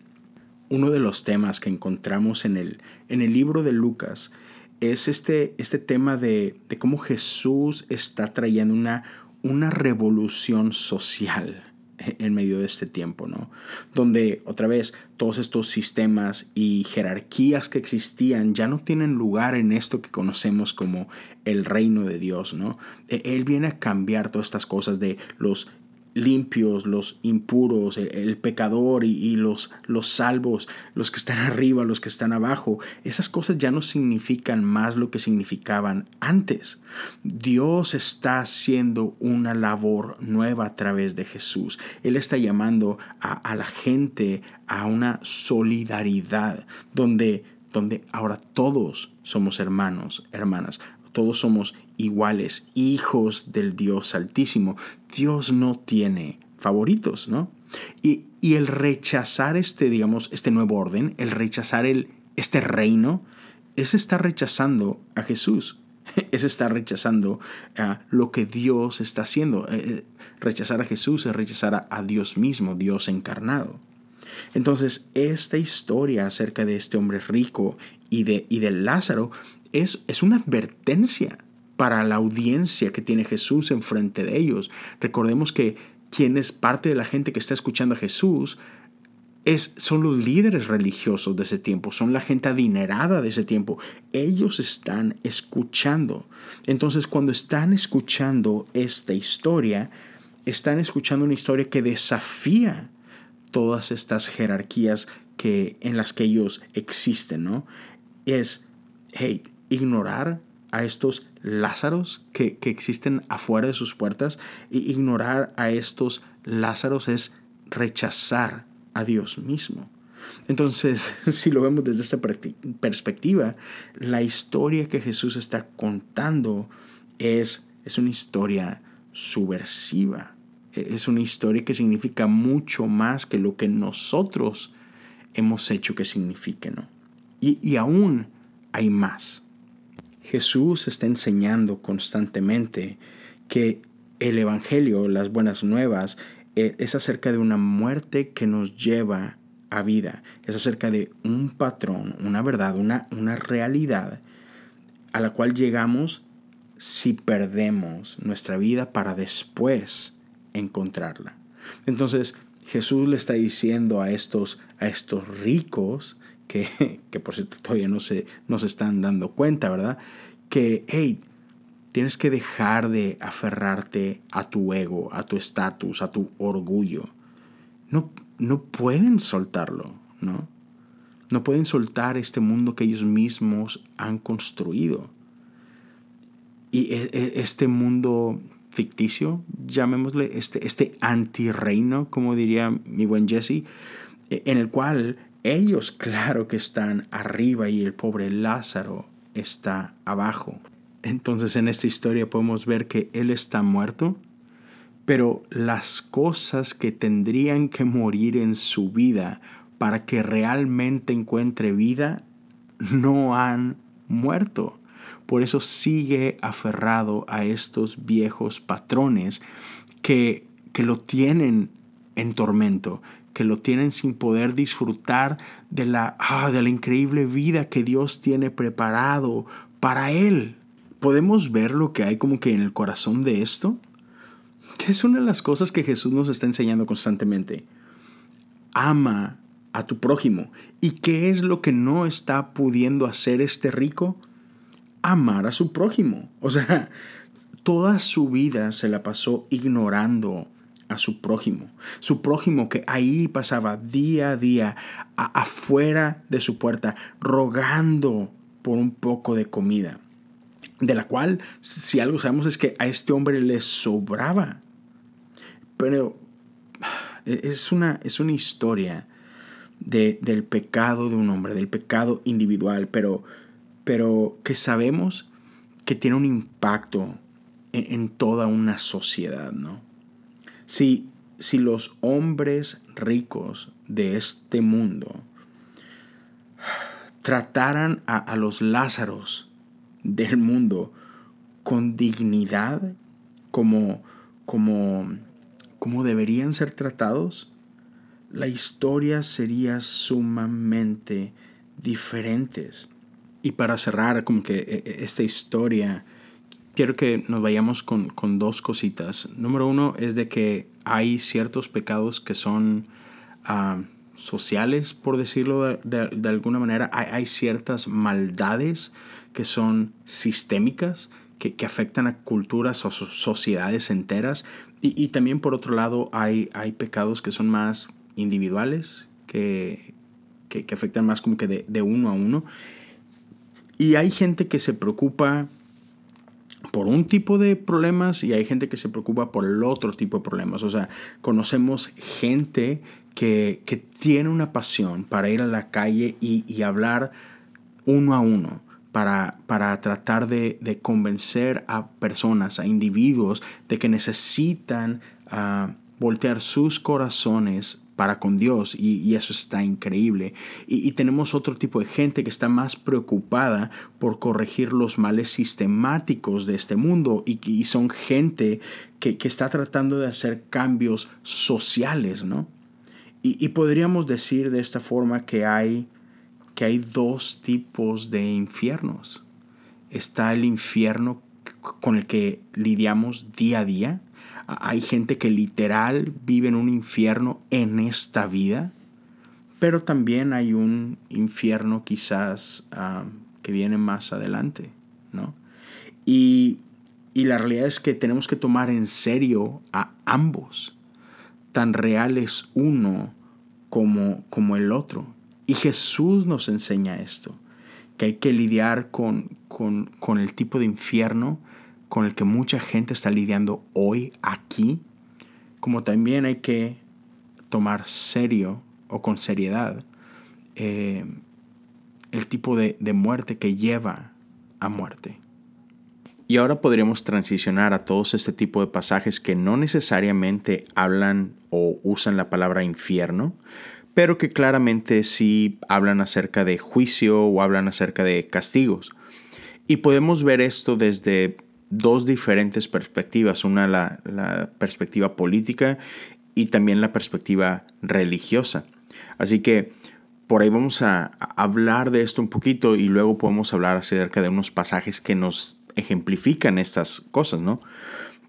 Uno de los temas que encontramos en el, en el libro de Lucas es este, este tema de, de cómo Jesús está trayendo una, una revolución social en medio de este tiempo, ¿no? Donde otra vez todos estos sistemas y jerarquías que existían ya no tienen lugar en esto que conocemos como el reino de Dios, ¿no? E-, él viene a cambiar todas estas cosas de los limpios, los impuros, el, pecador y, los, los salvos, los que están arriba, los que están abajo, esas cosas ya no significan más lo que significaban antes. Dios está haciendo una labor nueva a través de Jesús. Él está llamando a, a la gente a una solidaridad donde, donde ahora todos somos hermanos, hermanas todos somos iguales, hijos del Dios Altísimo. Dios no tiene favoritos, ¿no? Y, el rechazar este, digamos, este nuevo orden, el rechazar el, este reino, es estar rechazando a Jesús. Es estar rechazando a lo que Dios está haciendo. Eh, eh, rechazar a Jesús es rechazar a, Dios mismo, Dios encarnado. Entonces, esta historia acerca de este hombre rico y de, y Lázaro es, es una advertencia para la audiencia que tiene Jesús enfrente de ellos. Recordemos que quien es parte de la gente que está escuchando a Jesús es, son los líderes religiosos de ese tiempo, son la gente adinerada de ese tiempo. Ellos están escuchando. Entonces, cuando están escuchando esta historia, están escuchando una historia que desafía todas estas jerarquías que, en las que ellos existen, ¿no? Es, hey, ignorar a estos Lázaros que, existen afuera de sus puertas. E ignorar a estos Lázaros es rechazar a Dios mismo. Entonces, si lo vemos desde esta perspectiva, la historia que Jesús está contando es, es una historia subversiva. E, es una historia que significa mucho más que lo que nosotros hemos hecho que signifique, ¿no? Y, y aún hay más. Jesús está enseñando constantemente que el Evangelio, las buenas nuevas, eh, es acerca de una muerte que nos lleva a vida, es acerca de un patrón, una verdad, una, una realidad a la cual llegamos si perdemos nuestra vida para después encontrarla. Entonces Jesús le está diciendo a estos, a estos ricos que, por cierto todavía no se, no se están dando cuenta, ¿verdad? Que, hey, tienes que dejar de aferrarte a tu ego, a tu estatus, a tu orgullo. No, no pueden soltarlo, ¿no? No pueden soltar este mundo que ellos mismos han construido. Y e, e, este mundo ficticio, llamémosle este, este antirreino, como diría mi buen Jesse, e, en el cual ellos claro que están arriba y el pobre Lázaro está abajo. Entonces en esta historia podemos ver que Él está muerto, pero las cosas que tendrían que morir en su vida para que realmente encuentre vida no han muerto. Por eso sigue aferrado a estos viejos patrones que, que lo tienen en tormento, que lo tienen sin poder disfrutar de la, ah, de la increíble vida que Dios tiene preparado para Él. ¿Podemos ver lo que hay como que en el corazón de esto? Que es una de las cosas que Jesús nos está enseñando constantemente. Ama a tu prójimo. ¿Y qué es lo que no está pudiendo hacer este rico? Amar a su prójimo. O sea, toda su vida se la pasó ignorando a su prójimo. Su prójimo que ahí pasaba día a día afuera de su puerta rogando por un poco de comida. De la cual, si algo sabemos es que a este hombre le sobraba. Pero es una, es una historia del pecado de un hombre, del pecado individual, pero, pero que sabemos que tiene un impacto en, en toda una sociedad, ¿no? Si, si los hombres ricos de este mundo trataran a, los Lázaros del mundo con dignidad, como, como, como deberían ser tratados, la historia sería sumamente diferente. Y para cerrar como que e, e, esta historia quiero que nos vayamos con, dos cositas. Número uno es de que hay ciertos pecados que son ah, sociales, por decirlo de, alguna manera. Hay, ciertas maldades que son sistémicas, que, afectan a culturas o sociedades enteras. Y, también por otro lado hay, hay pecados que son más individuales, que, que, afectan más como que de, de uno a uno. Y hay gente que se preocupa por un tipo de problemas y hay gente que se preocupa por el otro tipo de problemas. O sea, conocemos gente que, tiene una pasión para ir a la calle y, hablar uno a uno. Para, para tratar de, convencer a personas, a individuos, de que necesitan ah, voltear sus corazones para con Dios y, eso está increíble. Y, tenemos otro tipo de gente que está más preocupada por corregir los males sistemáticos de este mundo y, son gente que, está tratando de hacer cambios sociales, ¿no? Y, podríamos decir de esta forma que hay, que hay dos tipos de infiernos. Está el infierno con el que lidiamos día a día, hay gente que literal vive en un infierno en esta vida, pero también hay un infierno quizás que viene más adelante, ¿no? Y, la realidad es que tenemos que tomar en serio a ambos. Tan real es uno como, como el otro. Y Jesús nos enseña esto, que hay que lidiar con, con, con el tipo de infierno con el que mucha gente está lidiando hoy aquí, como también hay que tomar serio o con seriedad eh, el tipo de, de muerte que lleva a muerte. Y ahora podríamos transicionar a todos este tipo de pasajes que no necesariamente hablan o usan la palabra infierno, pero que claramente sí hablan acerca de juicio o hablan acerca de castigos. Y podemos ver esto desde dos diferentes perspectivas, una la, perspectiva política y también la perspectiva religiosa. Así que por ahí vamos a hablar de esto un poquito y luego podemos hablar acerca de unos pasajes que nos ejemplifican estas cosas, ¿no?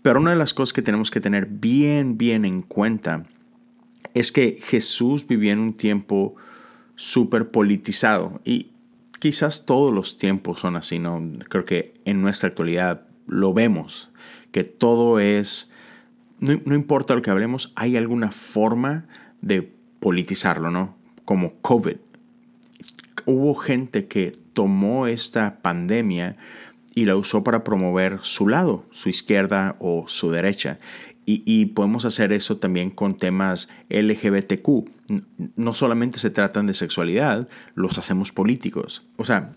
Pero una de las cosas que tenemos que tener bien, bien en cuenta es que Jesús vivía en un tiempo súper politizado y quizás todos los tiempos son así, ¿no? Creo que en nuestra actualidad lo vemos, que todo es, no, importa lo que hablemos, hay alguna forma de politizarlo, ¿no? Como COVID. Hubo gente que tomó esta pandemia y la usó para promover su lado, su izquierda o su derecha. Y, y, podemos hacer eso también con temas LGBTQ. No solamente se tratan de sexualidad, los hacemos políticos. O sea,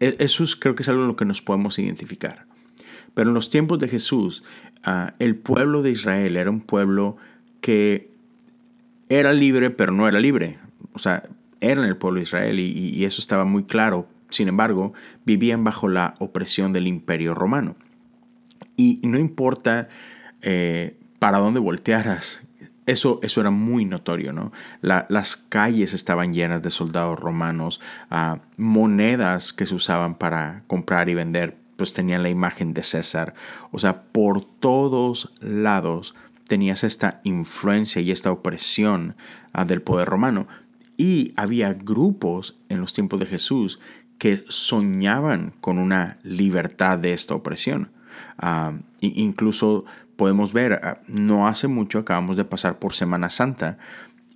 e, eso creo que es algo en lo que nos podemos identificar. Pero en los tiempos de Jesús, ah, el pueblo de Israel era un pueblo que era libre, pero no era libre. O sea, eran el pueblo de Israel y, eso estaba muy claro. Sin embargo, vivían bajo la opresión del imperio romano. Y no importa eh, para dónde voltearas, eso, eso, era muy notorio, ¿no? las calles estaban llenas de soldados romanos, ah, monedas que se usaban para comprar y vender pues tenían la imagen de César. O sea, por todos lados tenías esta influencia y esta opresión ah, del poder romano. Y había grupos en los tiempos de Jesús que soñaban con una libertad de esta opresión. Ah, incluso podemos ver, ah, no hace mucho acabamos de pasar por Semana Santa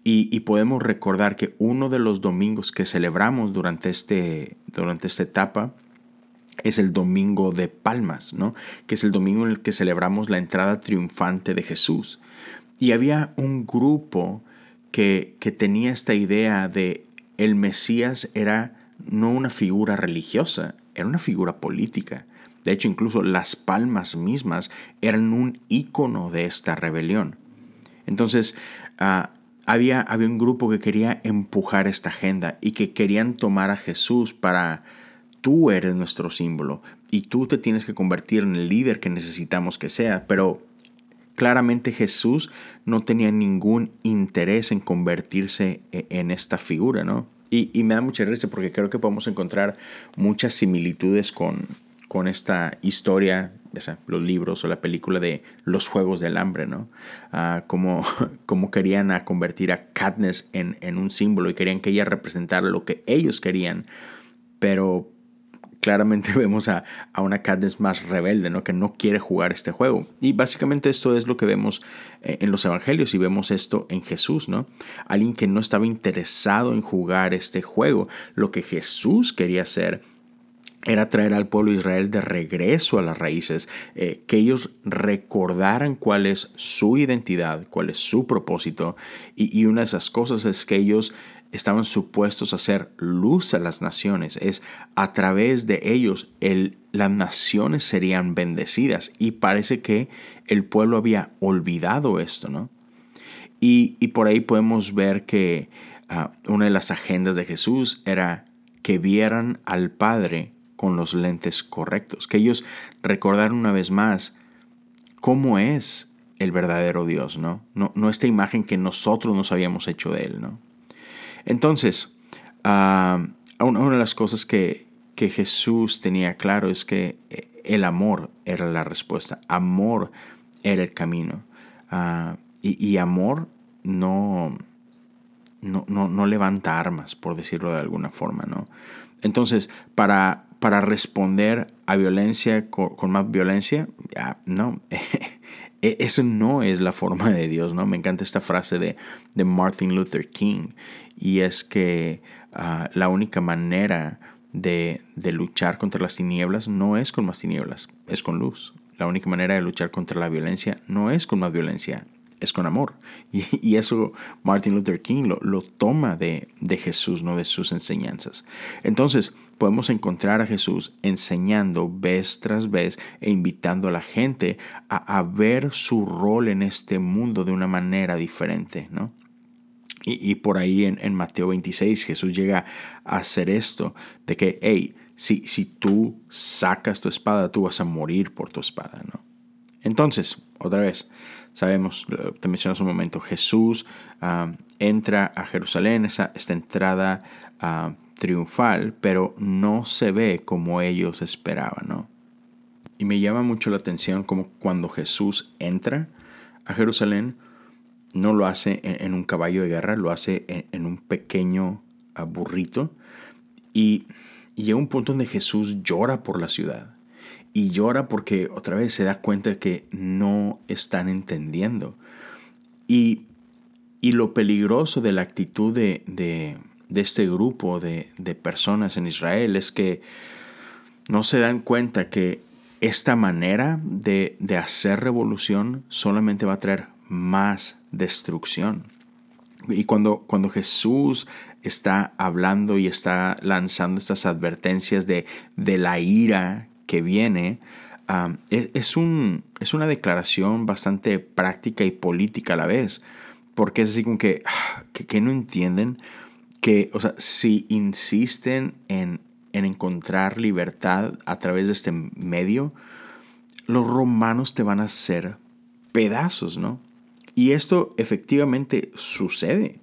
y, podemos recordar que uno de los domingos que celebramos durante, este, durante esta etapa es el domingo de Palmas, ¿no? que es el domingo en el que celebramos la entrada triunfante de Jesús. Y había un grupo que, que tenía esta idea de el Mesías era no una figura religiosa, era una figura política. De hecho, incluso las palmas mismas eran un icono de esta rebelión. Entonces, ah, había, había un grupo que quería empujar esta agenda y que querían tomar a Jesús para, tú eres nuestro símbolo y tú te tienes que convertir en el líder que necesitamos que sea, pero claramente Jesús no tenía ningún interés en convertirse e, en esta figura, ¿no? Y, me da mucha risa porque creo que podemos encontrar muchas similitudes con, con esta historia, los libros o la película de Los Juegos del Hambre, ¿no? Ah, como, como, querían convertir a Katniss en, en, un símbolo y querían que ella representara lo que ellos querían, pero claramente vemos a, una Katniss más rebelde, ¿no? que no quiere jugar este juego. Y básicamente esto es lo que vemos eh, en los evangelios y vemos esto en Jesús, ¿no? Alguien que no estaba interesado en jugar este juego. Lo que Jesús quería hacer era traer al pueblo de Israel de regreso a las raíces, eh, que ellos recordaran cuál es su identidad, cuál es su propósito. Y, y, una de esas cosas es que ellos estaban supuestos a ser luz a las naciones. Es a través de ellos el, las naciones serían bendecidas. Y parece que el pueblo había olvidado esto, ¿no? Y, por ahí podemos ver que ah, una de las agendas de Jesús era que vieran al Padre con los lentes correctos, que ellos recordaran una vez más cómo es el verdadero Dios, ¿no? No, no esta imagen que nosotros nos habíamos hecho de Él, ¿no? Entonces, ah, una de las cosas que, Jesús tenía claro es que eh, el amor era la respuesta, amor era el camino. Ah, y, amor no, no, no, levanta armas, por decirlo de alguna forma, ¿no? Entonces, para, para responder a violencia con, más violencia, no, e, eso no es la forma de Dios, ¿no? Me encanta esta frase de, de Martin Luther King y es que ah, la única manera de, luchar contra las tinieblas no es con más tinieblas, es con luz. La única manera de luchar contra la violencia no es con más violencia, es con amor. Y, eso Martin Luther King lo, lo toma de, de, Jesús, no de sus enseñanzas. Entonces podemos encontrar a Jesús enseñando vez tras vez e invitando a la gente a, a ver su rol en este mundo de una manera diferente, ¿no? Y, por ahí en, Mateo 26 Jesús llega a hacer esto, de que, hey, si, si tú sacas tu espada, tú vas a morir por tu espada, ¿no? Entonces, otra vez, sabemos, te mencioné hace un momento, Jesús entra a Jerusalén, esa, esta entrada triunfal, pero no se ve como ellos esperaban, ¿no? Y me llama mucho la atención como cuando Jesús entra a Jerusalén, no lo hace en, un caballo de guerra, lo hace en, un pequeño ah, burrito. Y, llega un punto donde Jesús llora por la ciudad. Y llora porque otra vez se da cuenta de que no están entendiendo. Y, lo peligroso de la actitud de, este grupo de, personas en Israel es que no se dan cuenta que esta manera de, de hacer revolución solamente va a traer más destrucción. Y cuando, cuando Jesús está hablando y está lanzando estas advertencias de, de la ira que viene, e, es, un, es, una declaración bastante práctica y política a la vez, porque es así como que, que, no entienden que, o sea, si insisten en, en encontrar libertad a través de este medio, los romanos te van a hacer pedazos, ¿no? Y esto efectivamente sucede.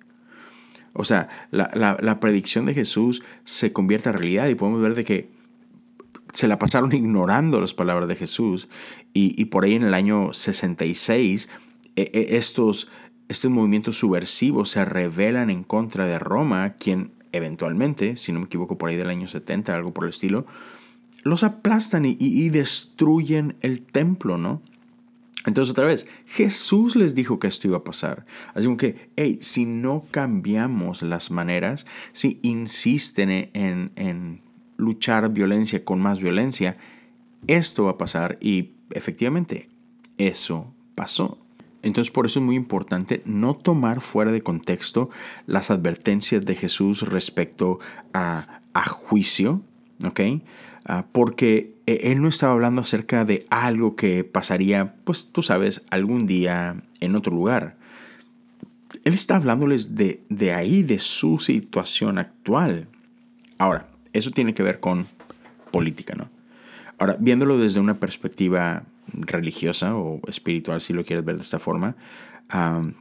O sea, la, predicción de Jesús se convierte en realidad y podemos ver de que se la pasaron ignorando las palabras de Jesús y, por ahí en el año 66 e, e, estos, estos movimientos subversivos se rebelan en contra de Roma, quien eventualmente, si no me equivoco por ahí del año 70, algo por el estilo, los aplastan y, y destruyen el templo, ¿no? Entonces otra vez, Jesús les dijo que esto iba a pasar. Así como que, hey, si no cambiamos las maneras, si insisten en, en luchar violencia con más violencia, esto va a pasar y efectivamente eso pasó. Entonces por eso es muy importante no tomar fuera de contexto las advertencias de Jesús respecto a, a juicio, ¿ok? Ah, porque e, él no estaba hablando acerca de algo que pasaría, pues tú sabes, algún día en otro lugar. Él está hablándoles de, de ahí, de su situación actual. Ahora, eso tiene que ver con política, ¿no? Ahora, viéndolo desde una perspectiva religiosa o espiritual, si lo quieres ver de esta forma,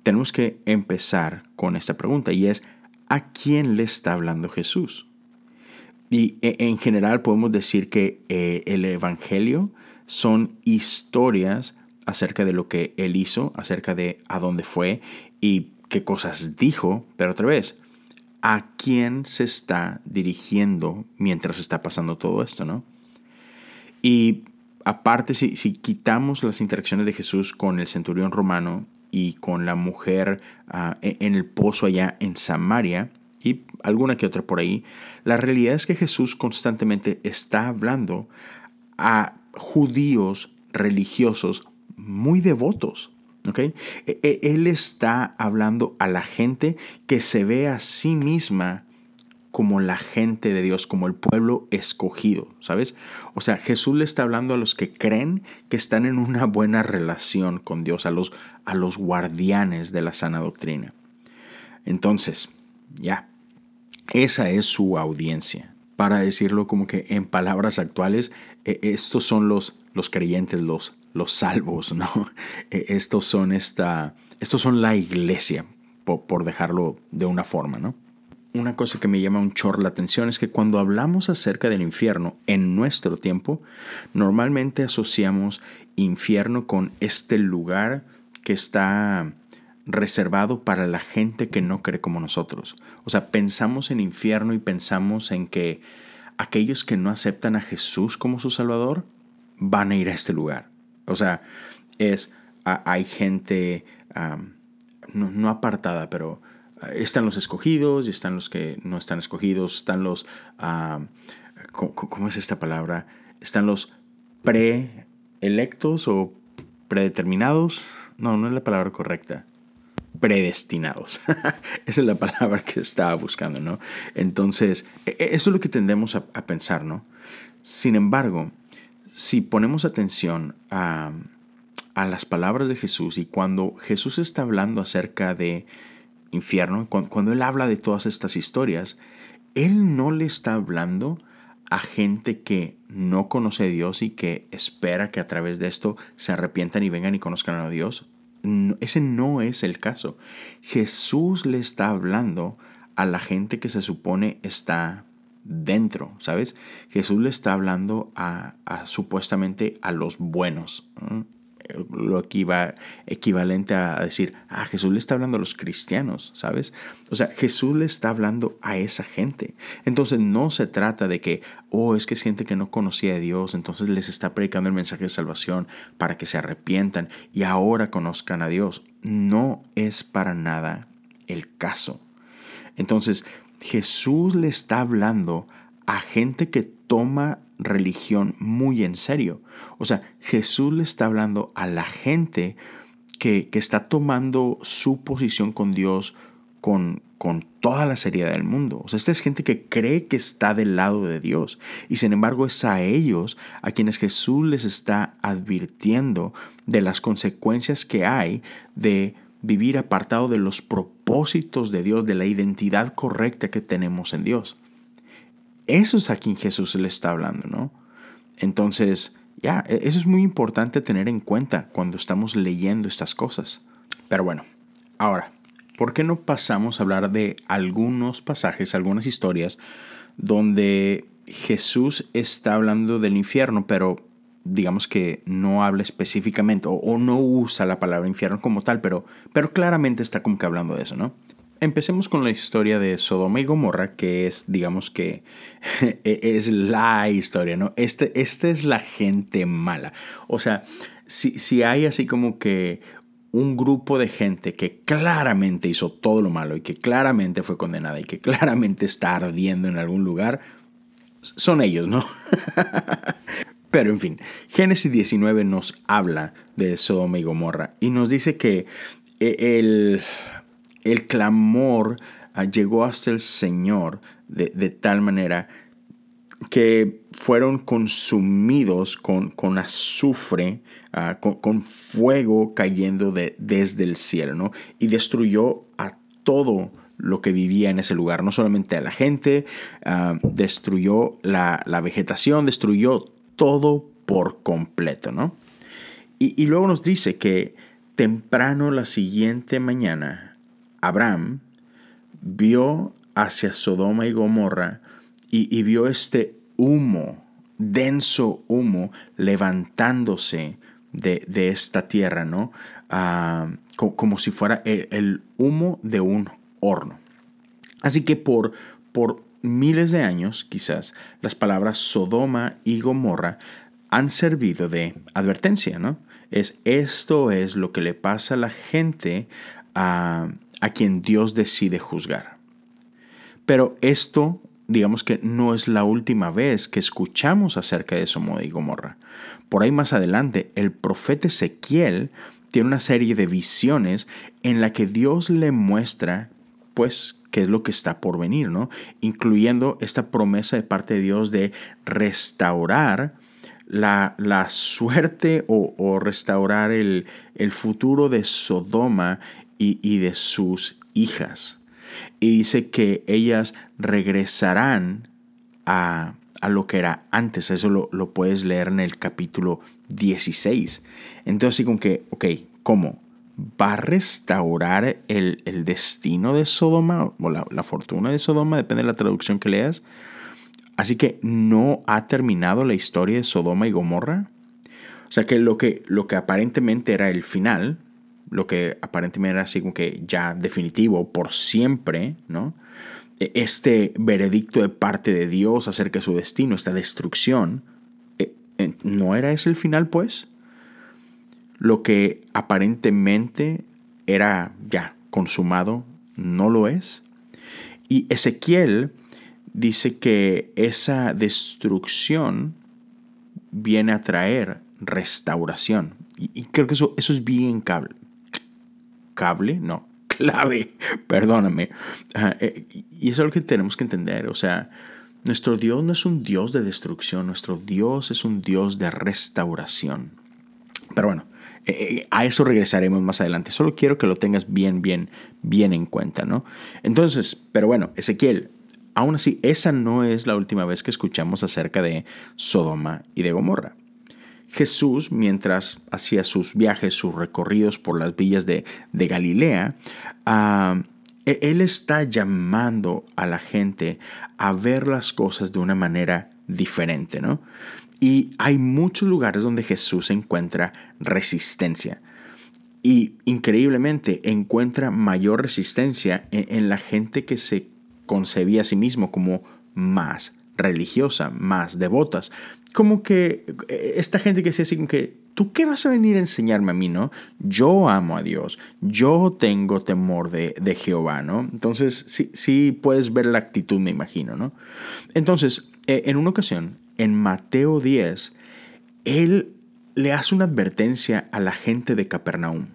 tenemos que empezar con esta pregunta y es, ¿a quién le está hablando Jesús? Y e, en general podemos decir que eh, el Evangelio son historias acerca de lo que él hizo, acerca de a dónde fue y qué cosas dijo, pero otra vez, ¿a quién se está dirigiendo mientras está pasando todo esto, no? Y aparte, si, quitamos las interacciones de Jesús con el centurión romano y con la mujer ah, e, en el pozo allá en Samaria, y alguna que otra por ahí, la realidad es que Jesús constantemente está hablando a judíos religiosos muy devotos. ¿okay? E, e, él está hablando a la gente que se ve a sí misma como la gente de Dios, como el pueblo escogido, ¿sabes? O sea, Jesús le está hablando a los que creen que están en una buena relación con Dios, a los, a los guardianes de la sana doctrina. Entonces, ya, esa es su audiencia. Para decirlo como que en palabras actuales, e, estos son los, los creyentes, los, los salvos, ¿no? E, estos son, esta, estos son la iglesia, por, por dejarlo de una forma, ¿no? una cosa que me llama un chorro la atención es que cuando hablamos acerca del infierno en nuestro tiempo, normalmente asociamos infierno con este lugar que está reservado para la gente que no cree como nosotros. O sea, pensamos en infierno y pensamos en que aquellos que no aceptan a Jesús como su Salvador van a ir a este lugar. O sea, es, hay gente no apartada, pero están los escogidos y están los que no están escogidos, están los, ¿cómo, es esta palabra? Están los preelectos o predeterminados. No, no es la palabra correcta. Predestinados. Esa es la palabra que estaba buscando, ¿no? Entonces, e, e, eso es lo que tendemos a, a pensar, ¿no? Sin embargo, si ponemos atención a, a las palabras de Jesús y cuando Jesús está hablando acerca de infierno, cuando, él habla de todas estas historias, él no le está hablando a gente que no conoce a Dios y que espera que a través de esto se arrepientan y vengan y conozcan a Dios. Ese no es el caso. Jesús le está hablando a la gente que se supone está dentro, ¿sabes? Jesús le está hablando a, supuestamente a los buenos lo equivalente a decir, ah, Jesús le está hablando a los cristianos, ¿sabes? O sea, Jesús le está hablando a esa gente. Entonces no se trata de que, oh, es que es gente que no conocía a Dios, entonces les está predicando el mensaje de salvación para que se arrepientan y ahora conozcan a Dios. No es para nada el caso. Entonces, Jesús le está hablando a gente que toma religión muy en serio. O sea, Jesús le está hablando a la gente que, está tomando su posición con Dios con, con toda la seriedad del mundo. O sea, esta es gente que cree que está del lado de Dios. Y sin embargo es a ellos a quienes Jesús les está advirtiendo de las consecuencias que hay de vivir apartado de los propósitos de Dios, de la identidad correcta que tenemos en Dios. Eso es a quien Jesús le está hablando, ¿no? Entonces, ya, e-, eso es muy importante tener en cuenta cuando estamos leyendo estas cosas. Pero bueno, ahora, ¿por qué no pasamos a hablar de algunos pasajes, algunas historias donde Jesús está hablando del infierno, pero digamos que no habla específicamente o, no usa la palabra infierno como tal, pero, pero claramente está como que hablando de eso, ¿no? Empecemos con la historia de Sodoma y Gomorra, que es, digamos que, es la historia, ¿no? Este, esta es la gente mala. O sea, si, si hay así como que un grupo de gente que claramente hizo todo lo malo y que claramente fue condenada y que claramente está ardiendo en algún lugar, son ellos, ¿no? Pero en fin, Génesis 19 nos habla de Sodoma y Gomorra y nos dice que eh, el, el clamor ah, llegó hasta el Señor de, tal manera que fueron consumidos con, con azufre, ah, con, fuego cayendo de, desde el cielo, ¿no? Y destruyó a todo lo que vivía en ese lugar, no solamente a la gente, ah, destruyó la, la, vegetación, destruyó todo por completo, ¿no? Y, luego nos dice que temprano la siguiente mañana, Abraham vio hacia Sodoma y Gomorra y, vio este humo, denso humo, levantándose de, esta tierra, ¿no? Ah, como, si fuera el, humo de un horno. Así que por, por miles de años, quizás, las palabras Sodoma y Gomorra han servido de advertencia, ¿no? Es esto es lo que le pasa a la gente a, a quien Dios decide juzgar. Pero esto, digamos que no es la última vez que escuchamos acerca de Sodoma y Gomorra. Por ahí más adelante, el profeta Ezequiel tiene una serie de visiones en la que Dios le muestra, pues, qué es lo que está por venir, ¿no? Incluyendo esta promesa de parte de Dios de restaurar la, la suerte o, restaurar el, futuro de Sodoma y, de sus hijas. Y dice que ellas regresarán a, lo que era antes. Eso lo, lo, puedes leer en el capítulo 16. Entonces, así como que, ok, ¿cómo? va a restaurar el, destino de Sodoma o la, fortuna de Sodoma, depende de la traducción que leas. Así que no ha terminado la historia de Sodoma y Gomorra. O sea que lo que, lo que aparentemente era el final, lo que aparentemente era así como que ya definitivo, por siempre, ¿no? E, este veredicto de parte de Dios acerca de su destino, esta destrucción, eh, ¿no era ese el final, pues? lo que aparentemente era ya consumado no lo es. Y Ezequiel dice que esa destrucción viene a traer restauración. Y, creo que eso, eso es bien cable. No, clave, perdóname. Eh, y eso es lo que tenemos que entender. O sea, nuestro Dios no es un Dios de destrucción, nuestro Dios es un Dios de restauración. Pero bueno, eh, eh, a eso regresaremos más adelante. Solo quiero que lo tengas bien, bien, bien en cuenta, ¿no? Entonces, pero bueno, Ezequiel, aún así, esa no es la última vez que escuchamos acerca de Sodoma y de Gomorra. Jesús, mientras hacía sus viajes, sus recorridos por las villas de, Galilea, ah, e, él está llamando a la gente a ver las cosas de una manera diferente, ¿no? Y hay muchos lugares donde Jesús encuentra resistencia. Y increíblemente encuentra mayor resistencia en, la gente que se concebía a sí mismo como más religiosa, más devotas. Como que eh, esta gente que decía así que, ¿tú qué vas a venir a enseñarme a mí, no? Yo amo a Dios, yo tengo temor de, de Jehová, ¿no? Entonces, sí, sí puedes ver la actitud, me imagino, ¿no? Entonces, eh, en una ocasión, en Mateo 10, él le hace una advertencia a la gente de Capernaum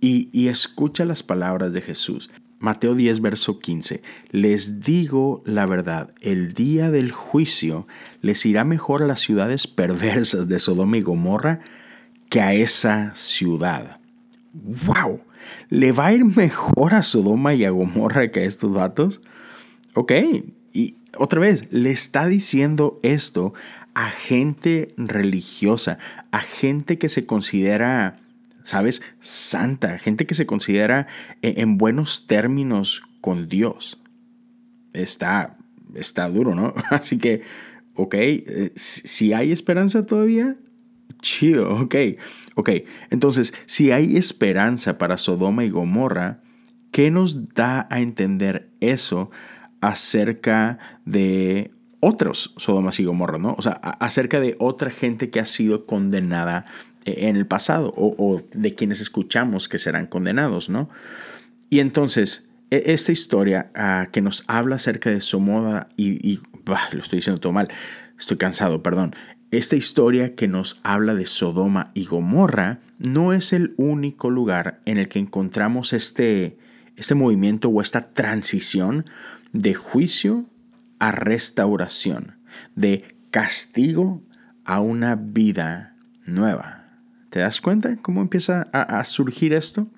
y, escucha las palabras de Jesús. Mateo 10, verso 15. Les digo la verdad, el día del juicio les irá mejor a las ciudades perversas de Sodoma y Gomorra que a esa ciudad. ¡Wow! ¿Le va a ir mejor a Sodoma y a Gomorra que a estos vatos? Ok, y otra vez, le está diciendo esto a gente religiosa, a gente que se considera, ¿sabes?, santa, gente que se considera e, en buenos términos con Dios. Está, está duro, ¿no? Así que, ok, eh, si hay esperanza todavía, chido, ok, ok. Entonces, si hay esperanza para Sodoma y Gomorra, ¿qué nos da a entender eso? acerca de otros Sodomas y Gomorra, ¿no? O sea, acerca de otra gente que ha sido condenada en el pasado o, de quienes escuchamos que serán condenados, ¿no? Y entonces, e, esta historia ah, que nos habla acerca de Somoda y, y lo estoy diciendo todo mal, estoy cansado, perdón. Esta historia que nos habla de Sodoma y Gomorra no es el único lugar en el que encontramos este, este movimiento o esta transición de juicio a restauración, de castigo a una vida nueva. ¿Te das cuenta cómo empieza a, surgir esto?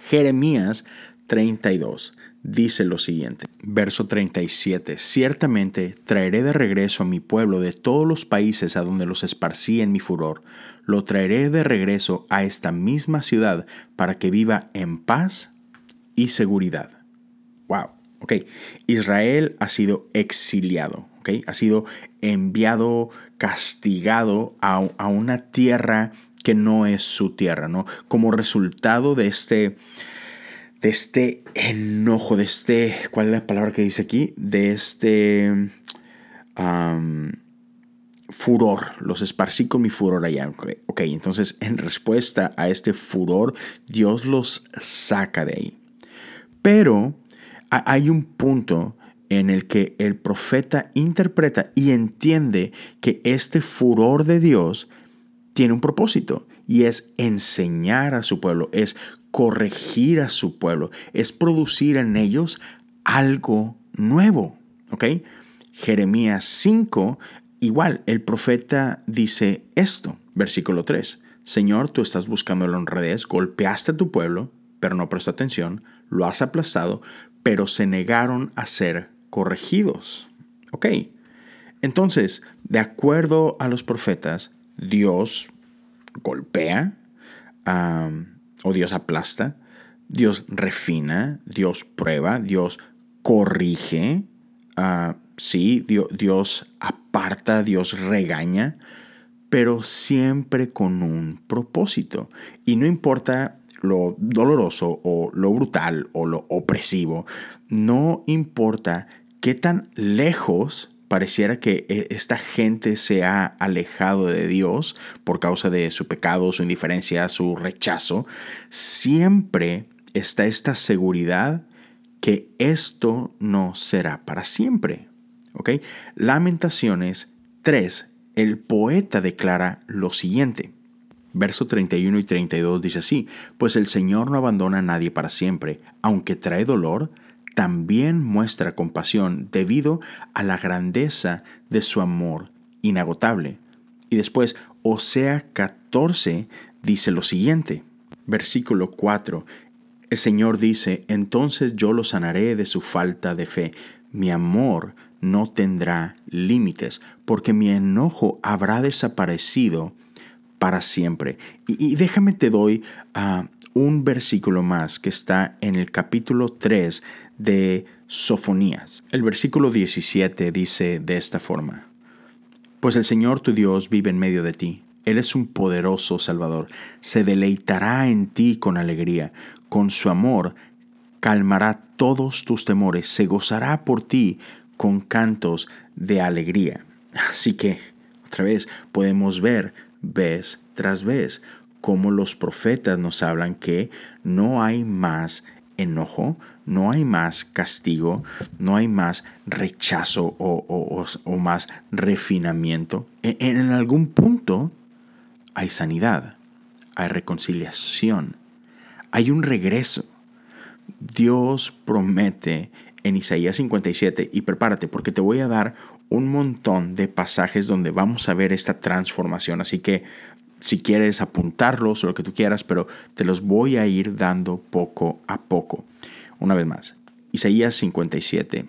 Jeremías 32 dice lo siguiente, verso 37, ciertamente traeré de regreso a mi pueblo de todos los países a donde los esparcí en mi furor, lo traeré de regreso a esta misma ciudad para que viva en paz y seguridad. Wow, ok, Israel ha sido exiliado, ok, ha sido enviado, castigado a, a una tierra que no es su tierra, ¿no? Como resultado de este de este enojo, de este, ¿cuál es la palabra que dice aquí? De este furor, los esparcí con mi furor allá. ok, entonces en respuesta a este furor, Dios los saca de ahí. Pero hay un punto en el que el profeta interpreta y entiende que este furor de Dios tiene un propósito y es enseñar a su pueblo, es corregir a su pueblo, es producir en ellos algo nuevo. ¿Ok? Jeremías 5, igual, el profeta dice esto, versículo 3. Señor, tú estás buscando la honradez, golpeaste a tu pueblo, pero no prestó atención, lo has aplastado, pero se negaron a ser corregidos. ¿Ok? Entonces, de acuerdo a los profetas, Dios golpea, o Dios aplasta, Dios refina, Dios prueba, Dios corrige, uh, sí, Dios, Dios aparta, Dios regaña, pero siempre con un propósito. Y no importa lo doloroso o lo brutal o lo opresivo, no importa qué tan lejos pareciera que eh, esta gente se ha alejado de Dios por causa de su pecado, su indiferencia, su rechazo, siempre está esta seguridad que esto no será para siempre. ¿Ok? Lamentaciones 3, el poeta declara lo siguiente. Verso 31 y 32 dice así, pues el Señor no abandona a nadie para siempre, aunque trae dolor, también muestra compasión debido a la grandeza de su amor inagotable. Y después, Osea 14 dice lo siguiente, versículo 4, el Señor dice, entonces yo lo sanaré de su falta de fe, mi amor no tendrá límites, porque mi enojo habrá desaparecido para siempre. Y, déjame te doy a un versículo más que está en el capítulo 3 de Sofonías. El versículo 17 dice de esta forma, Pues el Señor tu Dios vive en medio de ti, Él es un poderoso Salvador, se deleitará en ti con alegría, con su amor calmará todos tus temores, se gozará por ti con cantos de alegría. Así que, otra vez, podemos ver vez tras vez como los profetas nos hablan que no hay más enojo, no hay más castigo, no hay más rechazo o, más refinamiento. En, en algún punto hay sanidad, hay reconciliación, hay un regreso. Dios promete en Isaías 57, y prepárate porque te voy a dar un montón de pasajes donde vamos a ver esta transformación. Así que si quieres apuntarlos o lo que tú quieras, pero te los voy a ir dando poco a poco. Una vez más, Isaías 57,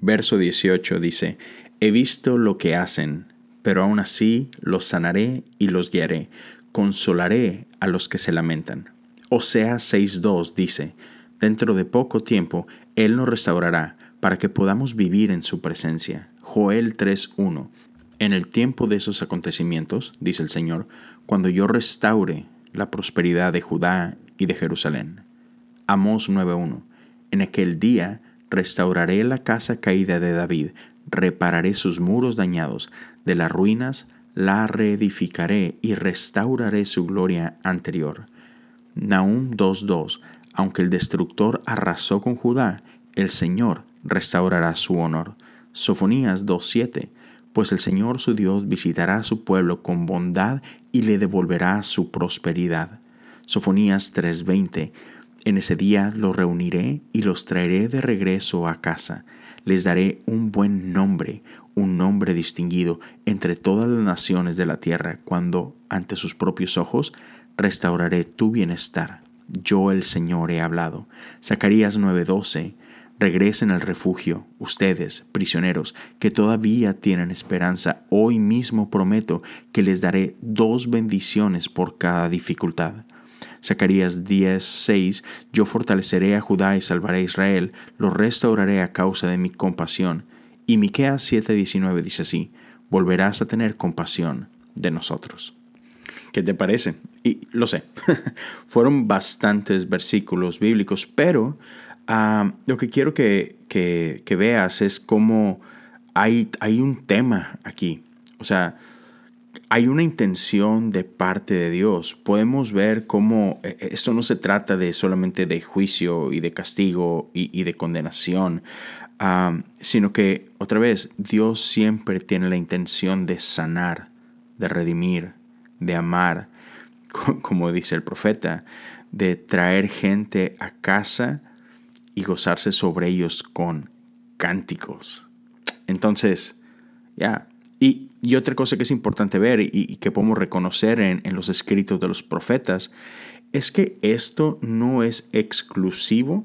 verso 18 dice, He visto lo que hacen, pero aún así los sanaré y los guiaré, consolaré a los que se lamentan. Osea 6.2 dice, Dentro de poco tiempo Él nos restaurará para que podamos vivir en su presencia. Joel 3.1 en el tiempo de esos acontecimientos, dice el Señor, cuando yo restaure la prosperidad de Judá y de Jerusalén. Amós 9.1. En aquel día restauraré la casa caída de David, repararé sus muros dañados, de las ruinas la reedificaré y restauraré su gloria anterior. Nahum 2.2 Aunque el destructor arrasó con Judá, el Señor restaurará su honor. Sofonías 2.7 Pues el Señor su Dios visitará a su pueblo con bondad y le devolverá su prosperidad. Sofonías 3:20 En ese día los reuniré y los traeré de regreso a casa. Les daré un buen nombre, un nombre distinguido entre todas las naciones de la tierra, cuando ante sus propios ojos restauraré tu bienestar. Yo el Señor he hablado. Zacarías 9:12 Regresen al refugio, ustedes, prisioneros, que todavía tienen esperanza. Hoy mismo prometo que les daré dos bendiciones por cada dificultad. Zacarías 10:6 Yo fortaleceré a Judá y salvaré a Israel, lo restauraré a causa de mi compasión. Y Miqueas 7:19 dice así: Volverás a tener compasión de nosotros. ¿Qué te parece? Y lo sé, fueron bastantes versículos bíblicos, pero ah, lo que quiero que, que, veas es cómo hay, hay un tema aquí. O sea, hay una intención de parte de Dios. Podemos ver cómo eh, eh, esto no se trata de solamente de juicio y de castigo y, de condenación, sino que otra vez Dios siempre tiene la intención de sanar, de redimir, de amar, como dice el profeta, de traer gente a casa y gozarse sobre ellos con cánticos. Entonces, ya, y, otra cosa que es importante ver y, que podemos reconocer en, los escritos de los profetas es que esto no es exclusivo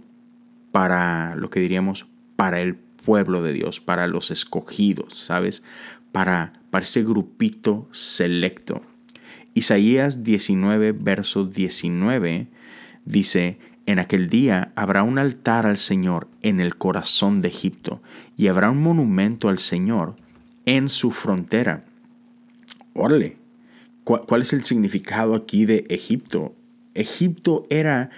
para lo que diríamos para el pueblo de Dios, para los escogidos, ¿sabes? Para, para ese grupito selecto. Isaías 19, verso 19 dice, en aquel día habrá un altar al Señor en el corazón de Egipto y habrá un monumento al Señor en su frontera. Órale, ¿cuál, es el significado aquí de Egipto? Egipto era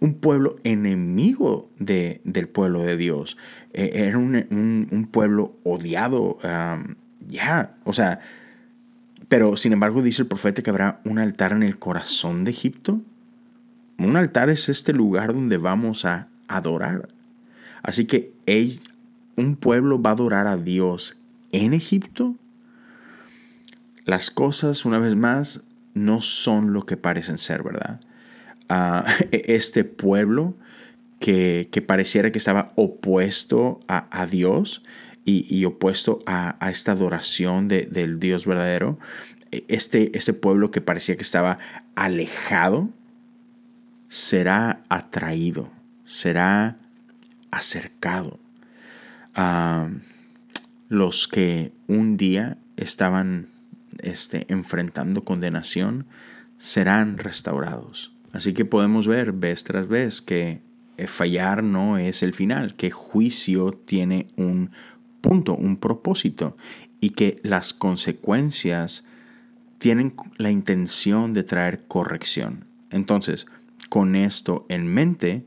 un pueblo enemigo de, del pueblo de Dios. E, era un, pueblo odiado. ya, o sea, pero sin embargo dice el profeta que habrá un altar en el corazón de Egipto. Un altar es este lugar donde vamos a adorar. Así que un pueblo va a adorar a Dios en Egipto, las cosas, una vez más, no son lo que parecen ser, ¿verdad? Ah, este pueblo que, pareciera que estaba opuesto a, Dios y, opuesto a, esta adoración del Dios verdadero, este, este pueblo que parecía que estaba alejado, será atraído, será acercado. a... Ah, los que un día estaban este, enfrentando condenación serán restaurados. Así que podemos ver vez tras vez que eh, fallar no es el final, que juicio tiene un punto, un propósito y que las consecuencias tienen la intención de traer corrección. Entonces, con esto en mente,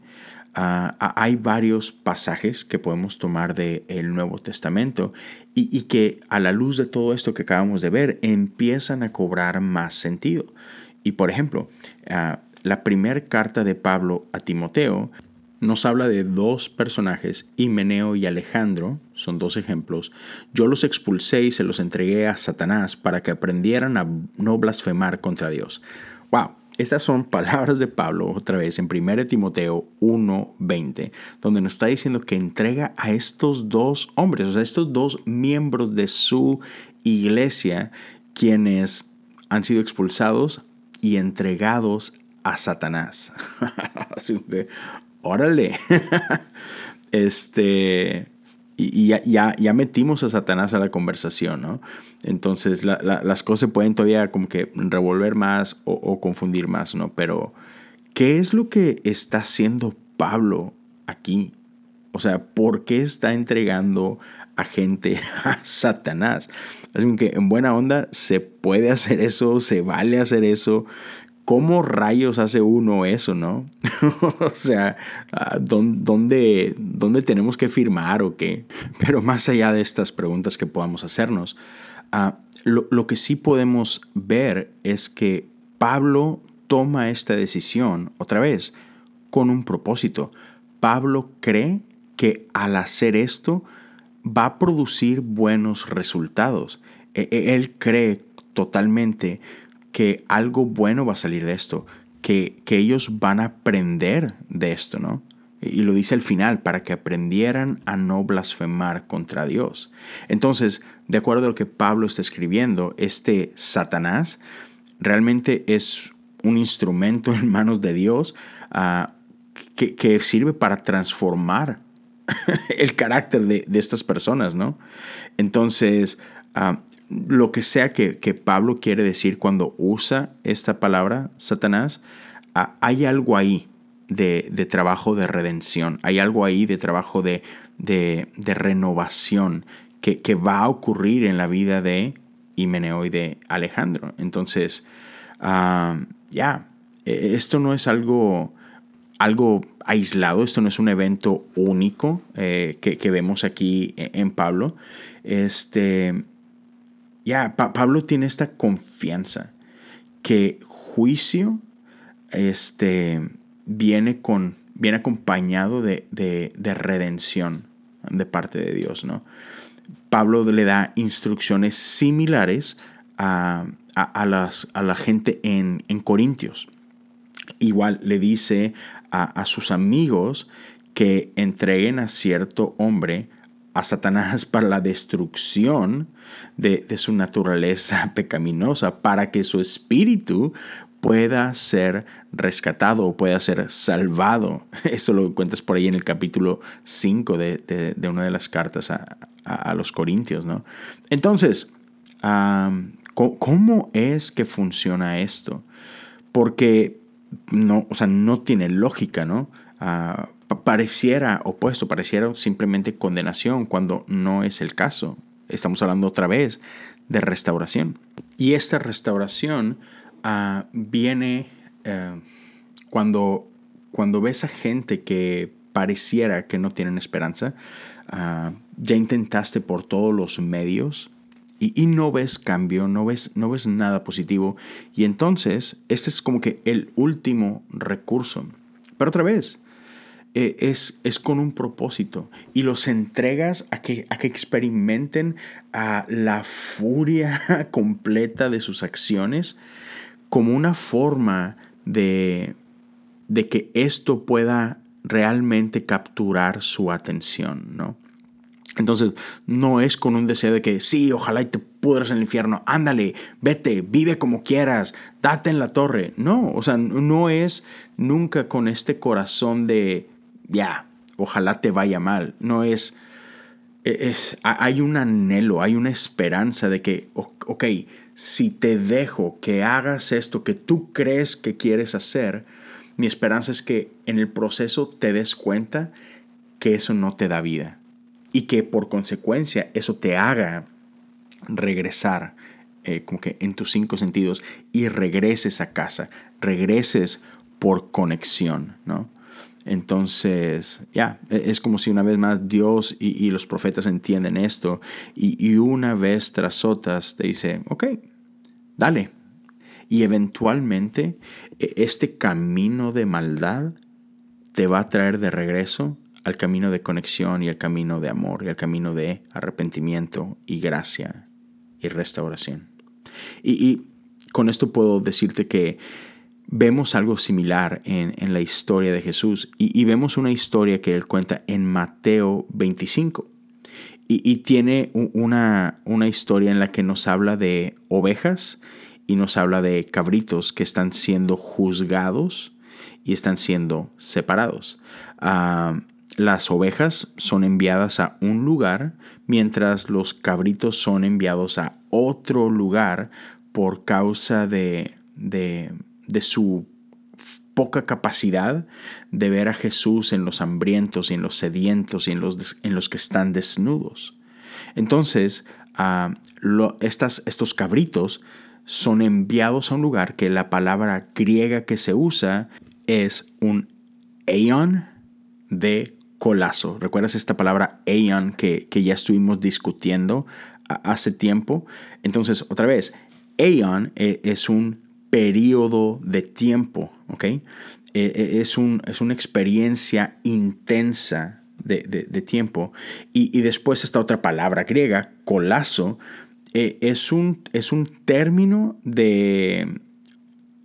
Ah, ah, hay varios pasajes que podemos tomar del Nuevo Testamento y, que a la luz de todo esto que acabamos de ver empiezan a cobrar más sentido. Y por ejemplo, ah, la primera carta de Pablo a Timoteo nos habla de dos personajes, Himeneo y Alejandro, son dos ejemplos. Yo los expulsé y se los entregué a Satanás para que aprendieran a no blasfemar contra Dios. ¡Wow! Estas son palabras de Pablo otra vez en 1 Timoteo 1:20, donde nos está diciendo que entrega a estos dos hombres, o sea, estos dos miembros de su iglesia, quienes han sido expulsados y entregados a Satanás. Así que, órale. este, y ya, ya, metimos a Satanás a la conversación, ¿no? Entonces las cosas se pueden todavía como que revolver más o, confundir más, ¿no? Pero, ¿qué es lo que está haciendo Pablo aquí? O sea, ¿por qué está entregando a gente a Satanás? Así que en buena onda se puede hacer eso, se vale hacer eso. ¿Cómo rayos hace uno eso, no? o sea, ah, ¿dónde, ¿dónde, tenemos que firmar o qué? Pero más allá de estas preguntas que podamos hacernos, ah, lo, que sí podemos ver es que Pablo toma esta decisión otra vez con un propósito. Pablo cree que al hacer esto va a producir buenos resultados. E, e, él cree totalmente que algo bueno va a salir de esto, que, que ellos van a aprender de esto, ¿no? Y lo dice al final, para que aprendieran a no blasfemar contra Dios. Entonces, de acuerdo a lo que Pablo está escribiendo, este Satanás realmente es un instrumento en manos de Dios ah, que, sirve para transformar el carácter de, estas personas, ¿no? Entonces, ah, lo que sea que, Pablo quiere decir cuando usa esta palabra, Satanás, hay algo ahí de, trabajo de redención, hay algo ahí de trabajo de, renovación que, va a ocurrir en la vida de Himeneo y de Alejandro. Entonces, ah, ya, e, esto no es algo, algo aislado, esto no es un evento único eh, que, vemos aquí e, en Pablo. Este, ya, Pablo tiene esta confianza que juicio este, viene, con, viene acompañado de, redención de parte de Dios, ¿no? Pablo le da instrucciones similares a, las, a la gente en, Corintios. Igual le dice a, sus amigos que entreguen a cierto hombre a Satanás para la destrucción de, de, su naturaleza pecaminosa, para que su espíritu pueda ser rescatado o pueda ser salvado. Eso lo encuentras por ahí en el capítulo 5 de, una de las cartas a, los Corintios. ¿no? Entonces, ¿cómo es que funciona esto? Porque no, o sea, no tiene lógica, ¿no? Ah, pareciera opuesto, pareciera simplemente condenación cuando no es el caso. Estamos hablando otra vez de restauración. Y esta restauración Ah, viene eh, cuando, cuando ves a gente que pareciera que no tienen esperanza, ah, ya intentaste por todos los medios y, no ves cambio, no ves, no ves nada positivo. Y entonces, este es como que el último recurso. Pero otra vez, eh, es, es, con un propósito y los entregas a que, a que experimenten a la furia completa de sus acciones como una forma de, de que esto pueda realmente capturar su atención, ¿no? Entonces, no es con un deseo de que sí, ojalá y te pudras en el infierno, ándale, vete, vive como quieras, date en la torre. No, o sea, no es nunca con este corazón de ya, ojalá te vaya mal. No es, es, hay un anhelo, hay una esperanza de que, ok, si te dejo que hagas esto que tú crees que quieres hacer, mi esperanza es que en el proceso te des cuenta que eso no te da vida y que por consecuencia eso te haga regresar eh, como que en tus cinco sentidos y regreses a casa, regreses por conexión, ¿no? Entonces, ya, e, es como si una vez más Dios y, los profetas entienden esto y, una vez tras otras te dice, ok, dale. Y eventualmente e, este camino de maldad te va a traer de regreso al camino de conexión y al camino de amor y al camino de arrepentimiento y gracia y restauración. y con esto puedo decirte que vemos algo similar en, la historia de Jesús y, vemos una historia que él cuenta en Mateo 25. Y, tiene una, una, historia en la que nos habla de ovejas y nos habla de cabritos que están siendo juzgados y están siendo separados. Ah, las ovejas son enviadas a un lugar mientras los cabritos son enviados a otro lugar por causa de, de de su poca capacidad de ver a Jesús en los hambrientos y en los sedientos y en los, en los que están desnudos. Entonces, ah, estas, estos cabritos son enviados a un lugar que la palabra griega que se usa es un eion de colazo. ¿Recuerdas esta palabra eion que, que ya estuvimos discutiendo hace tiempo. Entonces, otra vez, aeon eh, es un periodo de tiempo, ¿ok? Eh, eh, es, un, es una experiencia intensa de, tiempo. Y, después esta otra palabra griega, colazo, es, un, es un término de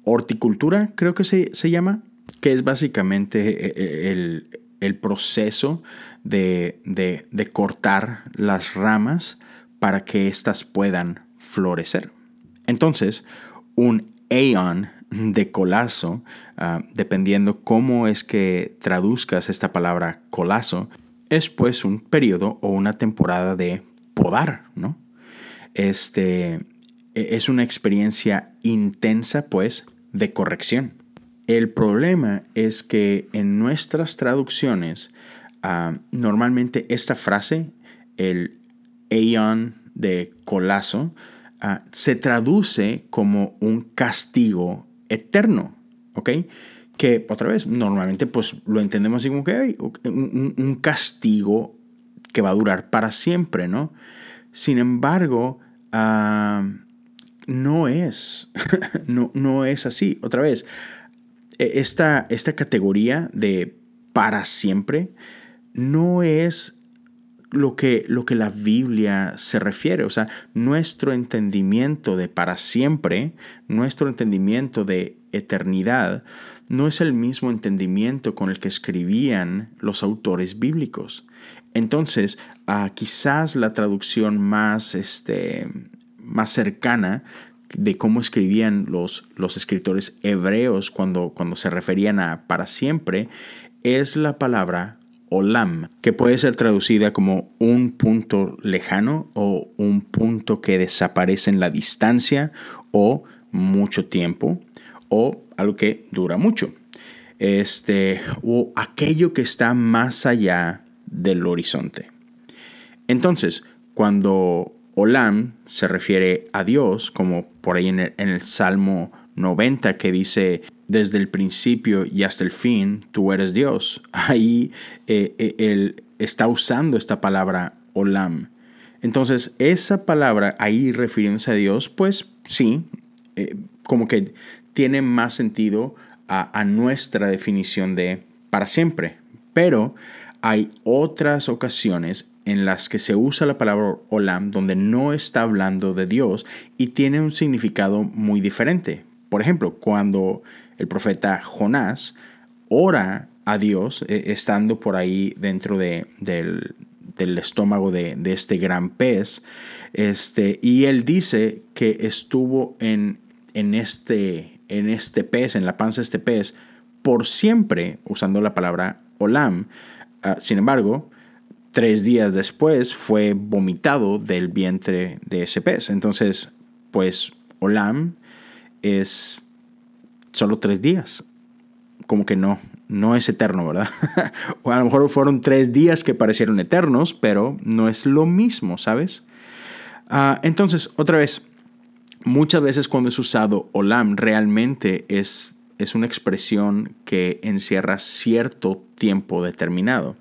horticultura, creo que se, se llama, que es básicamente el, el proceso de, de, cortar las ramas para que éstas puedan florecer. Entonces, un aeon de colazo, ah, dependiendo cómo es que traduzcas esta palabra colazo, es pues un periodo o una temporada de podar, ¿no? Este e, es una experiencia intensa, pues, de corrección. El problema es que en nuestras traducciones, ah, normalmente esta frase, el aeon de colazo, ah, se traduce como un castigo eterno, ¿ok? Que otra vez, normalmente pues lo entendemos así como que hay un, castigo que va a durar para siempre, ¿no? Sin embargo, ah, no es, no, no es así. Otra vez, e, esta, esta categoría de para siempre no es lo que, lo que la Biblia se refiere. O sea, nuestro entendimiento de para siempre, nuestro entendimiento de eternidad, no es el mismo entendimiento con el que escribían los autores bíblicos. Entonces, quizás la traducción más, este, más cercana de cómo escribían los, los escritores hebreos cuando, cuando se referían a para siempre, es la palabra olam, que puede ser traducida como un punto lejano o un punto que desaparece en la distancia o mucho tiempo o algo que dura mucho. Este, o aquello que está más allá del horizonte. Entonces, cuando Olam se refiere a Dios, como por ahí en el, Salmo 90 que dice, desde el principio y hasta el fin, tú eres Dios. Ahí eh, eh, él está usando esta palabra Olam. Entonces, esa palabra ahí refiriéndose a Dios, pues sí, eh, como que tiene más sentido a, a nuestra definición de para siempre. Pero hay otras ocasiones en las que se usa la palabra olam donde no está hablando de Dios y tiene un significado muy diferente. Por ejemplo, cuando el profeta Jonás ora a Dios eh, estando por ahí dentro de, del, estómago de, este gran pez, este, y él dice que estuvo en, en, este, en este pez, en la panza de este pez, por siempre, usando la palabra olam. Ah, sin embargo, tres días después fue vomitado del vientre de ese pez. Entonces, pues Olam es solo tres días. Como que no, no es eterno, ¿verdad? o a lo mejor fueron tres días que parecieron eternos, pero no es lo mismo, ¿sabes? Ah, entonces, otra vez, muchas veces cuando es usado Olam realmente es, es una expresión que encierra cierto tiempo determinado.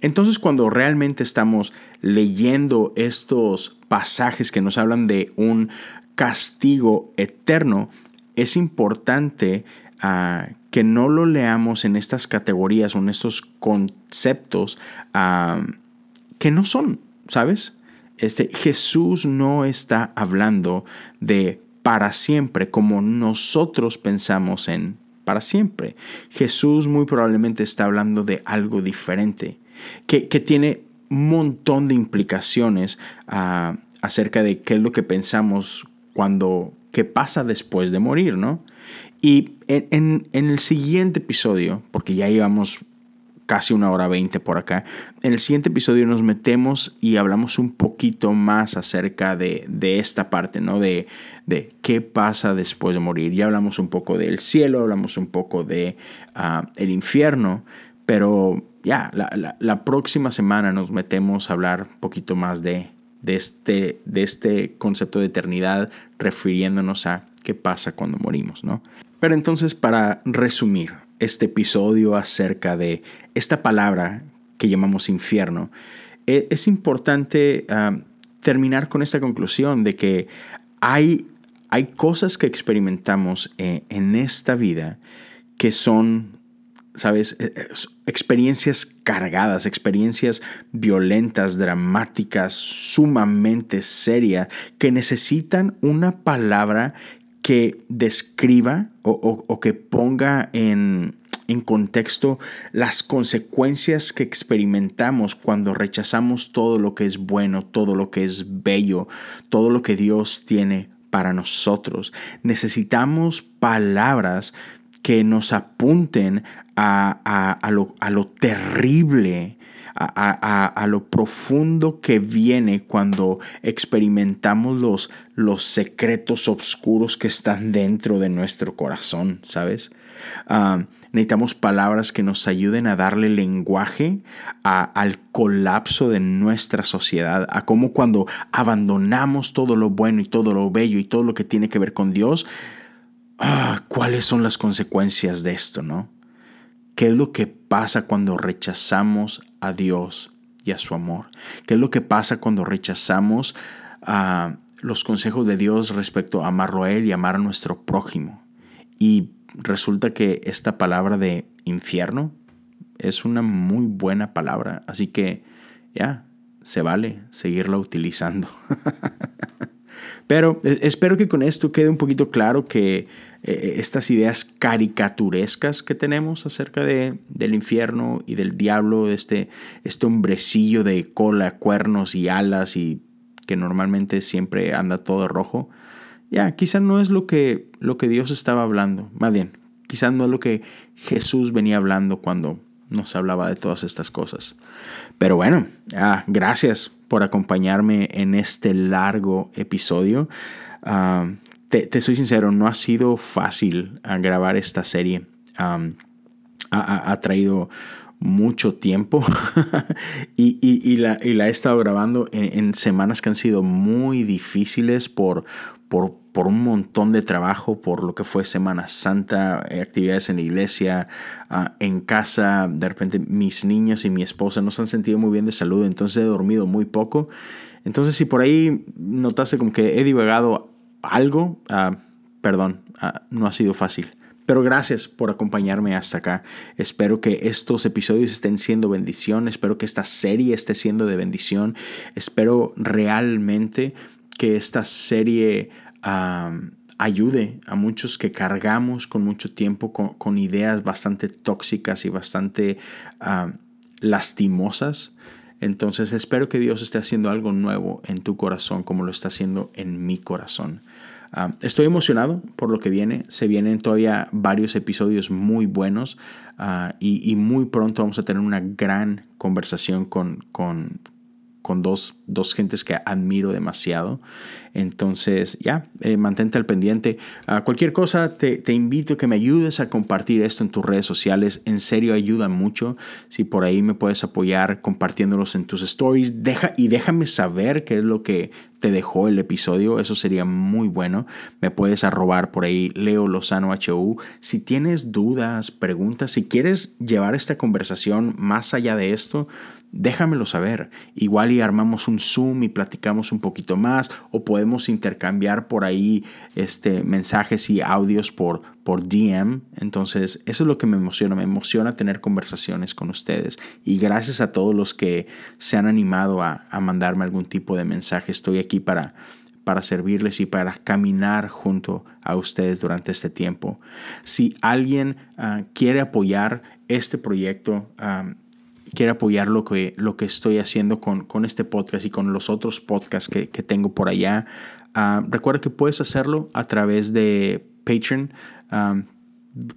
Entonces cuando realmente estamos leyendo estos pasajes que nos hablan de un castigo eterno, es importante ah, que no lo leamos en estas categorías o en estos conceptos ah, que no son, ¿sabes? Este, Jesús no está hablando de para siempre como nosotros pensamos en para siempre. Jesús muy probablemente está hablando de algo diferente que, tiene un montón de implicaciones ah, acerca de qué es lo que pensamos cuando, qué pasa después de morir, ¿no? Y en, el siguiente episodio, porque ya llevamos casi una hora veinte por acá. En el siguiente episodio nos metemos y hablamos un poquito más acerca de, esta parte, ¿no? De, qué pasa después de morir. Ya hablamos un poco del cielo, hablamos un poco de ah, infierno, pero ya, la, próxima semana nos metemos a hablar un poquito más de, de, este, de este concepto de eternidad, refiriéndonos a qué pasa cuando morimos, ¿no? Pero entonces, para resumir este episodio acerca de esta palabra que llamamos infierno, e, es importante terminar con esta conclusión de que hay, hay cosas que experimentamos eh, en esta vida que son, ¿sabes? Eh, eh, experiencias cargadas, experiencias violentas, dramáticas, sumamente serias, que necesitan una palabra que describa o que ponga en, en contexto las consecuencias que experimentamos cuando rechazamos todo lo que es bueno, todo lo que es bello, todo lo que Dios tiene para nosotros. Necesitamos palabras que nos apunten a, lo, terrible, a, lo profundo que viene cuando experimentamos los, los secretos oscuros que están dentro de nuestro corazón, ¿sabes? Necesitamos palabras que nos ayuden a darle lenguaje al colapso de nuestra sociedad, a cómo cuando abandonamos todo lo bueno y todo lo bello y todo lo que tiene que ver con Dios, ah, cuáles son las consecuencias de esto, ¿no? ¿Qué es lo que pasa cuando rechazamos a Dios y a su amor? ¿Qué es lo que pasa cuando rechazamos a los consejos de Dios respecto a amarlo a Él y amar a nuestro prójimo? Y resulta que esta palabra de infierno es una muy buena palabra, así que ya, se vale seguirla utilizando. Pero eh, espero que con esto quede un poquito claro que eh, estas ideas caricaturescas que tenemos acerca de, del infierno y del diablo, este, este hombrecillo de cola, cuernos y alas y que normalmente siempre anda todo rojo, ya, quizá no es lo que, lo que Dios estaba hablando, más bien, quizá no es lo que Jesús venía hablando cuando nos hablaba de todas estas cosas. Pero bueno, gracias por acompañarme en este largo episodio. Ah, te, soy sincero, no ha sido fácil grabar esta serie. ha, traído mucho tiempo y, la, he estado grabando en, semanas que han sido muy difíciles por, por, por, un montón de trabajo, por lo que fue Semana Santa, eh, actividades en la iglesia, ah, en casa, de repente mis niños y mi esposa no se han sentido muy bien de salud, entonces he dormido muy poco. Entonces si por ahí notaste como que he divagado algo, ah, perdón, ah, no ha sido fácil. Pero gracias por acompañarme hasta acá. Espero que estos episodios estén siendo bendición. Espero que esta serie esté siendo de bendición. Espero realmente que esta serie ayude a muchos que cargamos con mucho tiempo con, ideas bastante tóxicas y bastante lastimosas. Entonces espero que Dios esté haciendo algo nuevo en tu corazón como lo está haciendo en mi corazón. Ah, estoy emocionado por lo que viene. Se vienen todavía varios episodios muy buenos ah, y, muy pronto vamos a tener una gran conversación con, con, con dos, dos gentes que admiro demasiado. Entonces, ya, eh, mantente al pendiente. a cualquier cosa, te, te, invito a que me ayudes a compartir esto en tus redes sociales. En serio, ayuda mucho. Si por ahí me puedes apoyar compartiéndolos en tus stories, deja, y déjame saber qué es lo que te dejó el episodio. Eso sería muy bueno. Me puedes arrobar por ahí, Leo Lozano HU. Si tienes dudas, preguntas, si quieres llevar esta conversación más allá de esto, déjamelo saber. Igual y armamos un Zoom y platicamos un poquito más o podemos intercambiar por ahí este, mensajes y audios por, por DM. Entonces, eso es lo que me emociona. Me emociona tener conversaciones con ustedes. Y gracias a todos los que se han animado a, mandarme algún tipo de mensaje. Estoy aquí para para servirles y para caminar junto a ustedes durante este tiempo. Si alguien ah, quiere apoyar este proyecto, ah, quiere apoyar lo que, lo que estoy haciendo con, con este podcast y con los otros podcasts que, que tengo por allá, ah, recuerda que puedes hacerlo a través de Patreon. Ah,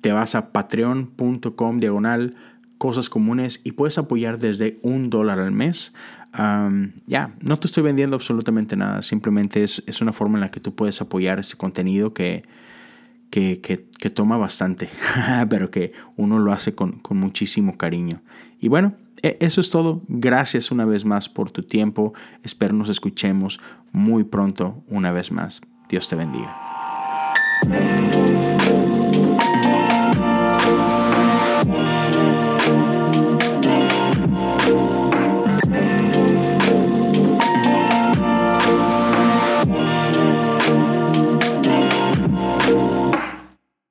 te vas a patreon.com diagonal cosas comunes y puedes apoyar desde un dólar al mes. Ah, ya, no te estoy vendiendo absolutamente nada, simplemente es, es, una forma en la que tú puedes apoyar este contenido que, que, que, que toma bastante, pero que uno lo hace con, con muchísimo cariño. Y bueno, e, eso es todo. Gracias una vez más por tu tiempo. Espero nos escuchemos muy pronto una vez más. Dios te bendiga.